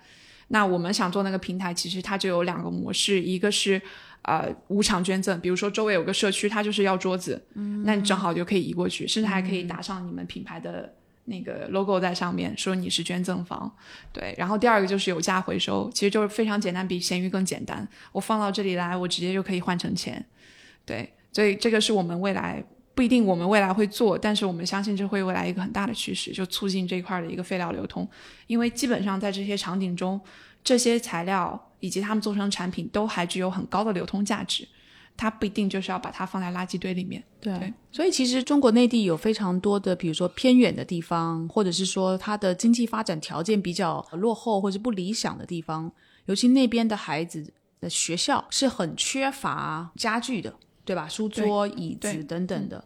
那我们想做那个平台，其实它就有两个模式，一个是呃无偿捐赠，比如说周围有个社区，它就是要桌子，嗯，那你正好就可以移过去，甚至还可以打上你们品牌的那个 logo 在上面，说你是捐赠方，对。然后第二个就是有价回收，其实就是非常简单，比闲鱼更简单，我放到这里来，我直接就可以换成钱，对。所以这个是我们未来。不一定我们未来会做，但是我们相信这会未来一个很大的趋势，就促进这一块的一个废料流通。因为基本上在这些场景中，这些材料以及它们做成产品都还具有很高的流通价值，它不一定就是要把它放在垃圾堆里面。对，对所以其实中国内地有非常多的，比如说偏远的地方，或者是说它的经济发展条件比较落后或者不理想的地方，尤其那边的孩子的学校是很缺乏家具的，对吧？书桌、椅子等等的。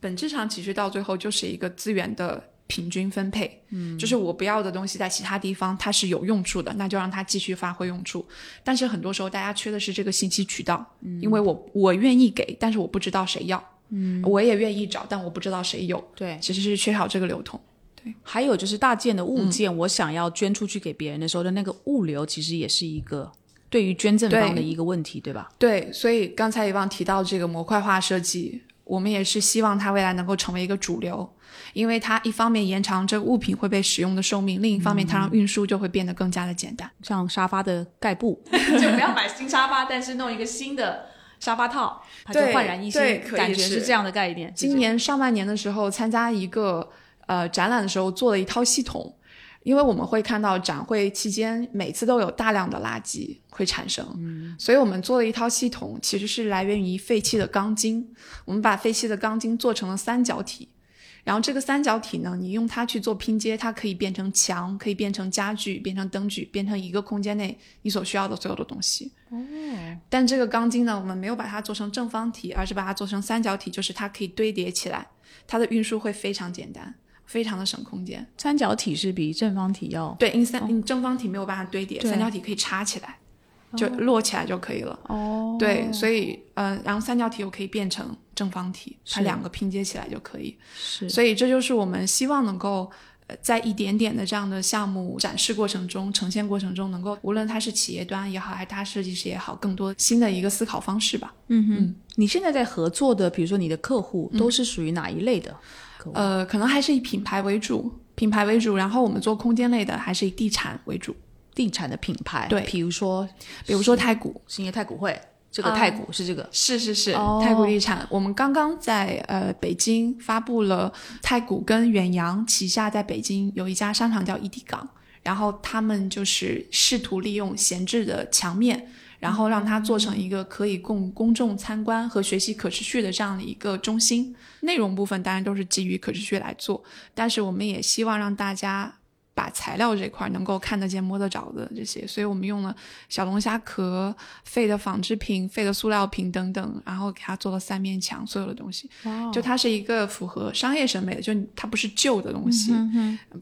本质上其实到最后就是一个资源的平均分配，嗯，就是我不要的东西在其他地方它是有用处的，那就让它继续发挥用处。但是很多时候大家缺的是这个信息渠道，嗯，因为我我愿意给，但是我不知道谁要，嗯，我也愿意找，但我不知道谁有，对，其实是缺少这个流通。对还有就是大件的物件，我想要捐出去给别人的时候的那个物流，其实也是一个对于捐赠方的一个问题，对吧？对，所以刚才也忘提到这个模块化设计，我们也是希望它未来能够成为一个主流，因为它一方面延长这个物品会被使用的寿命，另一方面它让运输就会变得更加的简单。像沙发的盖布，(laughs) 就不要买新沙发，但是弄一个新的沙发套，它就焕然一新对，感觉是是这样的概念。今年上半年的时候，参加一个呃展览的时候，做了一套系统。因为我们会看到展会期间每次都有大量的垃圾会产生，嗯，所以我们做了一套系统，其实是来源于废弃的钢筋。我们把废弃的钢筋做成了三角体，然后这个三角体呢，你用它去做拼接，它可以变成墙，可以变成家具，变成灯具，变成一个空间内你所需要的所有的东西。哦。但这个钢筋呢，我们没有把它做成正方体，而是把它做成三角体，就是它可以堆叠起来，它的运输会非常简单，非常的省空间。三角体是比正方体要对，因三因正方体没有办法堆叠，三角体可以插起来。就摞起来就可以了。哦，对，所以，嗯，然后三角体又可以变成正方体，它两个拼接起来就可以。是，所以这就是我们希望能够，呃，在一点点的这样的项目展示过程中、呈现过程中，能够无论它是企业端也好，还是它设计师也好，更多新的一个思考方式吧。嗯哼，你现在在合作的，比如说你的客户都是属于哪一类的？呃，可能还是以品牌为主，品牌为主，然后我们做空间类的，还是以地产为主。地产的品牌，对，比如说，比如说太古，兴业太古汇，这个太古是这个，是是是，太古地产。我们刚刚在呃北京发布了太古跟远洋旗下在北京有一家商场叫一地港，然后他们就是试图利用闲置的墙面，然后让它做成一个可以供公众参观和学习可持续的这样的一个中心。内容部分当然都是基于可持续来做，但是我们也希望让大家。把材料这块能够看得见、摸得着的这些，所以我们用了小龙虾壳、废的纺织品、废的塑料瓶等等，然后给它做了三面墙，所有的东西，就它是一个符合商业审美的，就它不是旧的东西，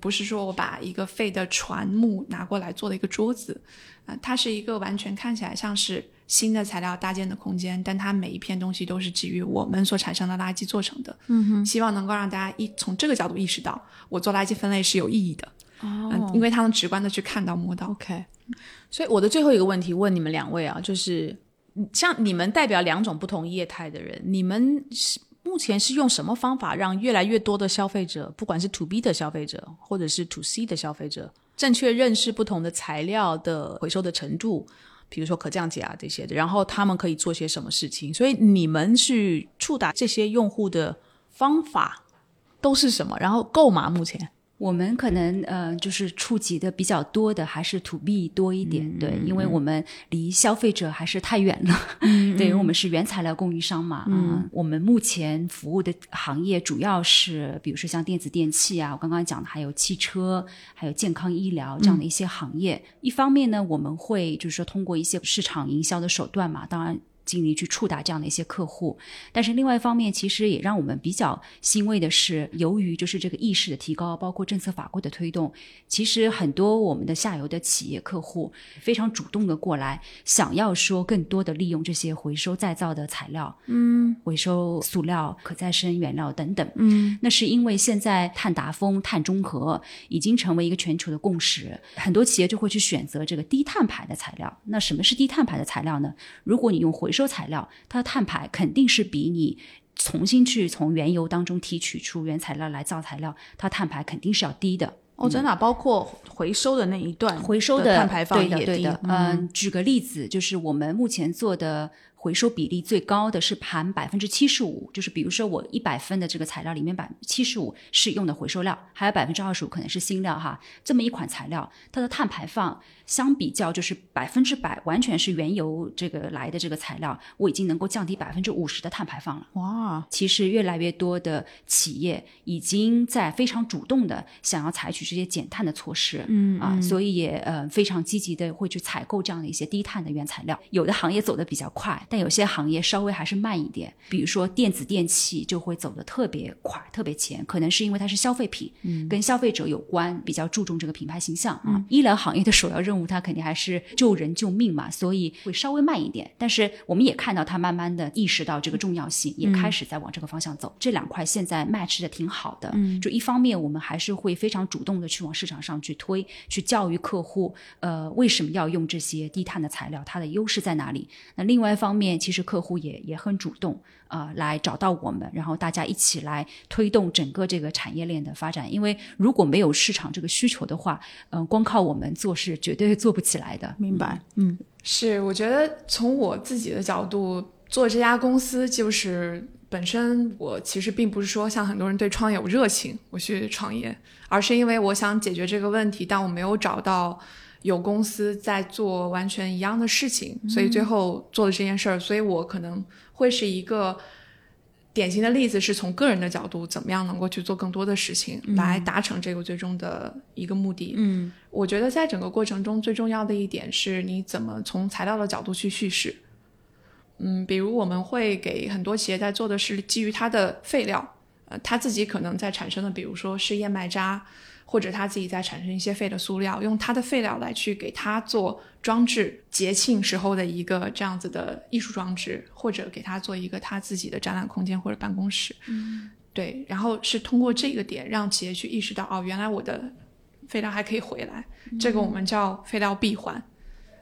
不是说我把一个废的船木拿过来做了一个桌子，啊，它是一个完全看起来像是新的材料搭建的空间，但它每一片东西都是基于我们所产生的垃圾做成的，嗯哼，希望能够让大家一从这个角度意识到，我做垃圾分类是有意义的。哦，因为他能直观的去看到摸到。OK，所以我的最后一个问题问你们两位啊，就是像你们代表两种不同业态的人，你们是目前是用什么方法让越来越多的消费者，不管是 To B 的消费者或者是 To C 的消费者，正确认识不同的材料的回收的程度，比如说可降解啊这些的，然后他们可以做些什么事情？所以你们去触达这些用户的方法都是什么？然后够吗？目前？我们可能呃，就是触及的比较多的还是 to B 多一点，对，因为我们离消费者还是太远了，(laughs) 对，因为我们是原材料供应商嘛，嗯，我们目前服务的行业主要是，比如说像电子电器啊，我刚刚讲的还有汽车，还有健康医疗这样的一些行业。一方面呢，我们会就是说通过一些市场营销的手段嘛，当然。尽力去触达这样的一些客户，但是另外一方面，其实也让我们比较欣慰的是，由于就是这个意识的提高，包括政策法规的推动，其实很多我们的下游的企业客户非常主动的过来，想要说更多的利用这些回收再造的材料，嗯，回收塑料、可再生原料等等，嗯，那是因为现在碳达峰、碳中和已经成为一个全球的共识，很多企业就会去选择这个低碳排的材料。那什么是低碳排的材料呢？如果你用回收收材料，它的碳排肯定是比你重新去从原油当中提取出原材料来造材料，它碳排肯定是要低的。哦，真的，包括回收的那一段，回收的碳排放也低。嗯，举个例子，就是我们目前做的。回收比例最高的是含百分之七十五，就是比如说我一百分的这个材料里面百分之七十五是用的回收料，还有百分之二十五可能是新料哈。这么一款材料，它的碳排放相比较就是百分之百完全是原油这个来的这个材料，我已经能够降低百分之五十的碳排放了。哇，其实越来越多的企业已经在非常主动的想要采取这些减碳的措施，嗯啊，所以也呃非常积极的会去采购这样的一些低碳的原材料。有的行业走的比较快。但有些行业稍微还是慢一点，比如说电子电器就会走的特别快、特别前，可能是因为它是消费品，嗯，跟消费者有关，比较注重这个品牌形象啊。医疗行业的首要任务，它肯定还是救人救命嘛，所以会稍微慢一点。但是我们也看到他慢慢的意识到这个重要性，也开始在往这个方向走。这两块现在 match 的挺好的，嗯，就一方面我们还是会非常主动的去往市场上去推，去教育客户，呃，为什么要用这些低碳的材料，它的优势在哪里？那另外一方面，其实。客户也也很主动，呃，来找到我们，然后大家一起来推动整个这个产业链的发展。因为如果没有市场这个需求的话，嗯，光靠我们做是绝对做不起来的。明白？嗯，是。我觉得从我自己的角度做这家公司，就是本身我其实并不是说像很多人对创业有热情，我去创业，而是因为我想解决这个问题，但我没有找到。有公司在做完全一样的事情，所以最后做了这件事儿。所以我可能会是一个典型的例子是从个人的角度，怎么样能够去做更多的事情，来达成这个最终的一个目的。嗯，我觉得在整个过程中最重要的一点是你怎么从材料的角度去叙事。嗯，比如我们会给很多企业在做的是基于它的废料，呃，它自己可能在产生的，比如说是燕麦渣。或者他自己在产生一些废的塑料，用他的废料来去给他做装置，节庆时候的一个这样子的艺术装置，或者给他做一个他自己的展览空间或者办公室。嗯，对，然后是通过这个点让企业去意识到，哦，原来我的废料还可以回来，这个我们叫废料闭环。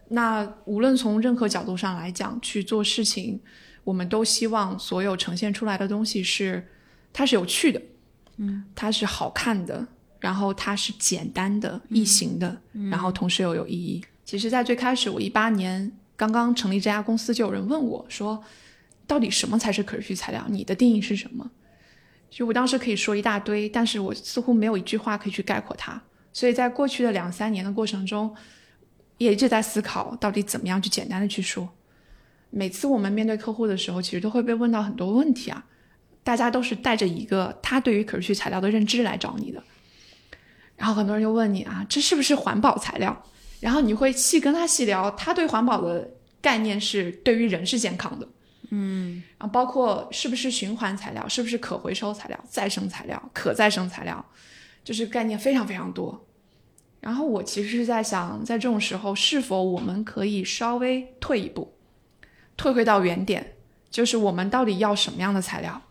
那无论从任何角度上来讲去做事情，我们都希望所有呈现出来的东西是它是有趣的，嗯，它是好看的。然后它是简单的、易行的，然后同时又有意义。其实，在最开始，我一八年刚刚成立这家公司，就有人问我说：“到底什么才是可持续材料？你的定义是什么？”就我当时可以说一大堆，但是我似乎没有一句话可以去概括它。所以在过去的两三年的过程中，也一直在思考到底怎么样去简单的去说。每次我们面对客户的时候，其实都会被问到很多问题啊，大家都是带着一个他对于可持续材料的认知来找你的。然后很多人就问你啊，这是不是环保材料？然后你会细跟他细聊，他对环保的概念是对于人是健康的，嗯，然后包括是不是循环材料，是不是可回收材料、再生材料、可再生材料，就是概念非常非常多。然后我其实是在想，在这种时候，是否我们可以稍微退一步，退回到原点，就是我们到底要什么样的材料？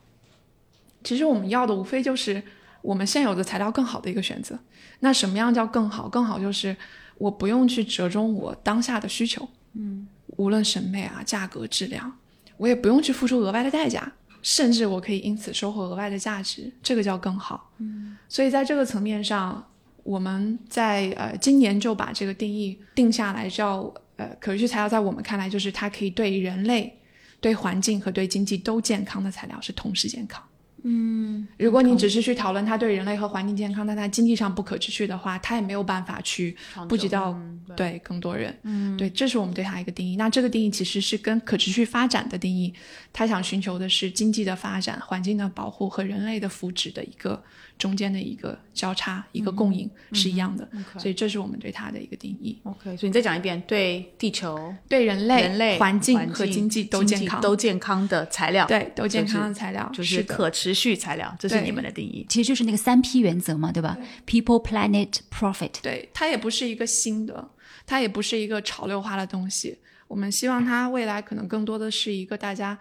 其实我们要的无非就是。我们现有的材料更好的一个选择，那什么样叫更好？更好就是我不用去折中我当下的需求，嗯，无论审美啊、价格、质量，我也不用去付出额外的代价，甚至我可以因此收获额外的价值，这个叫更好。嗯，所以在这个层面上，我们在呃今年就把这个定义定下来，叫呃可持续材料，在我们看来就是它可以对人类、对环境和对经济都健康的材料，是同时健康。嗯，如果你只是去讨论它对人类和环境健康，但它经济上不可持续的话，它也没有办法去布及到对更多人。嗯，对，这是我们对它一个定义。那这个定义其实是跟可持续发展的定义，它想寻求的是经济的发展、环境的保护和人类的福祉的一个。中间的一个交叉，一个共赢是一样的，所以这是我们对它的一个定义。OK，所以你再讲一遍，对地球、对人类、人类、环境和经济都健康、都健康的材料，对，都健康的材料就是可持续材料，这是你们的定义。其实就是那个三 P 原则嘛，对吧？People, Planet, Profit。对，它也不是一个新的，它也不是一个潮流化的东西。我们希望它未来可能更多的是一个大家。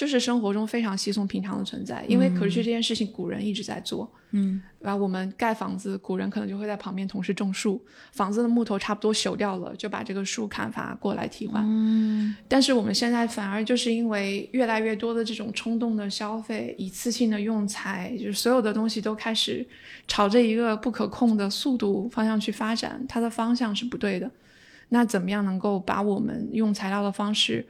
就是生活中非常稀松平常的存在，因为可持续这件事情，古人一直在做。嗯，然后我们盖房子，古人可能就会在旁边同时种树。房子的木头差不多朽掉了，就把这个树砍伐过来替换。嗯，但是我们现在反而就是因为越来越多的这种冲动的消费，一次性的用材，就是所有的东西都开始朝着一个不可控的速度方向去发展，它的方向是不对的。那怎么样能够把我们用材料的方式？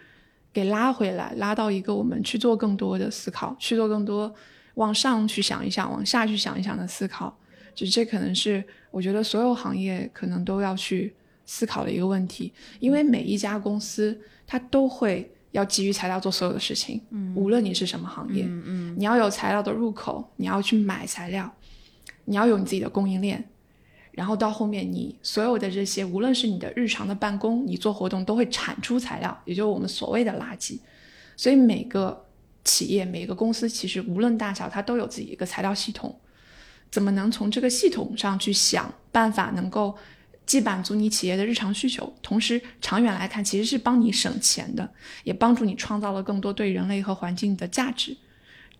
给拉回来，拉到一个我们去做更多的思考，去做更多往上去想一想，往下去想一想的思考。就这可能是我觉得所有行业可能都要去思考的一个问题，因为每一家公司它都会要基于材料做所有的事情。嗯，无论你是什么行业，嗯嗯，你要有材料的入口，你要去买材料，你要有你自己的供应链。然后到后面，你所有的这些，无论是你的日常的办公，你做活动都会产出材料，也就是我们所谓的垃圾。所以每个企业、每个公司，其实无论大小，它都有自己一个材料系统。怎么能从这个系统上去想办法，能够既满足你企业的日常需求，同时长远来看，其实是帮你省钱的，也帮助你创造了更多对人类和环境的价值。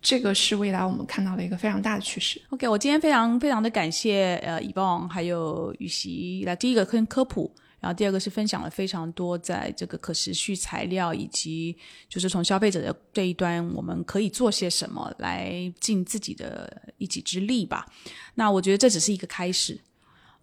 这个是未来我们看到的一个非常大的趋势。OK，我今天非常非常的感谢呃，以旺还有雨席来第一个跟科普，然后第二个是分享了非常多在这个可持续材料以及就是从消费者的这一端，我们可以做些什么来尽自己的一己之力吧。那我觉得这只是一个开始。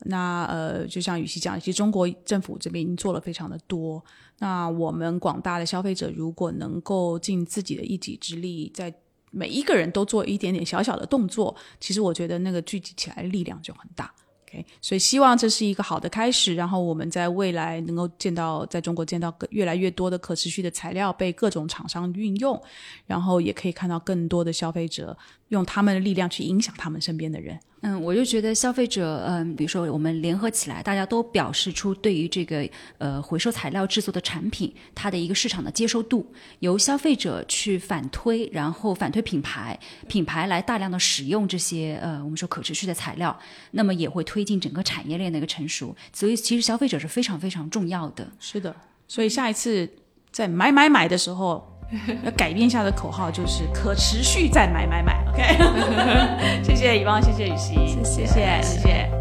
那呃，就像雨熙讲，其实中国政府这边已经做了非常的多。那我们广大的消费者如果能够尽自己的一己之力，在每一个人都做一点点小小的动作，其实我觉得那个聚集起来力量就很大。OK，所以希望这是一个好的开始，然后我们在未来能够见到在中国见到越来越多的可持续的材料被各种厂商运用，然后也可以看到更多的消费者用他们的力量去影响他们身边的人。嗯，我就觉得消费者，嗯，比如说我们联合起来，大家都表示出对于这个呃回收材料制作的产品，它的一个市场的接受度，由消费者去反推，然后反推品牌，品牌来大量的使用这些呃我们说可持续的材料，那么也会推进整个产业链的一个成熟。所以其实消费者是非常非常重要的。是的，所以下一次在买买买的时候。(laughs) 要改变一下的口号就是可持续再买买买，OK？(laughs) 谢谢以望，谢谢雨欣，谢谢谢谢谢谢。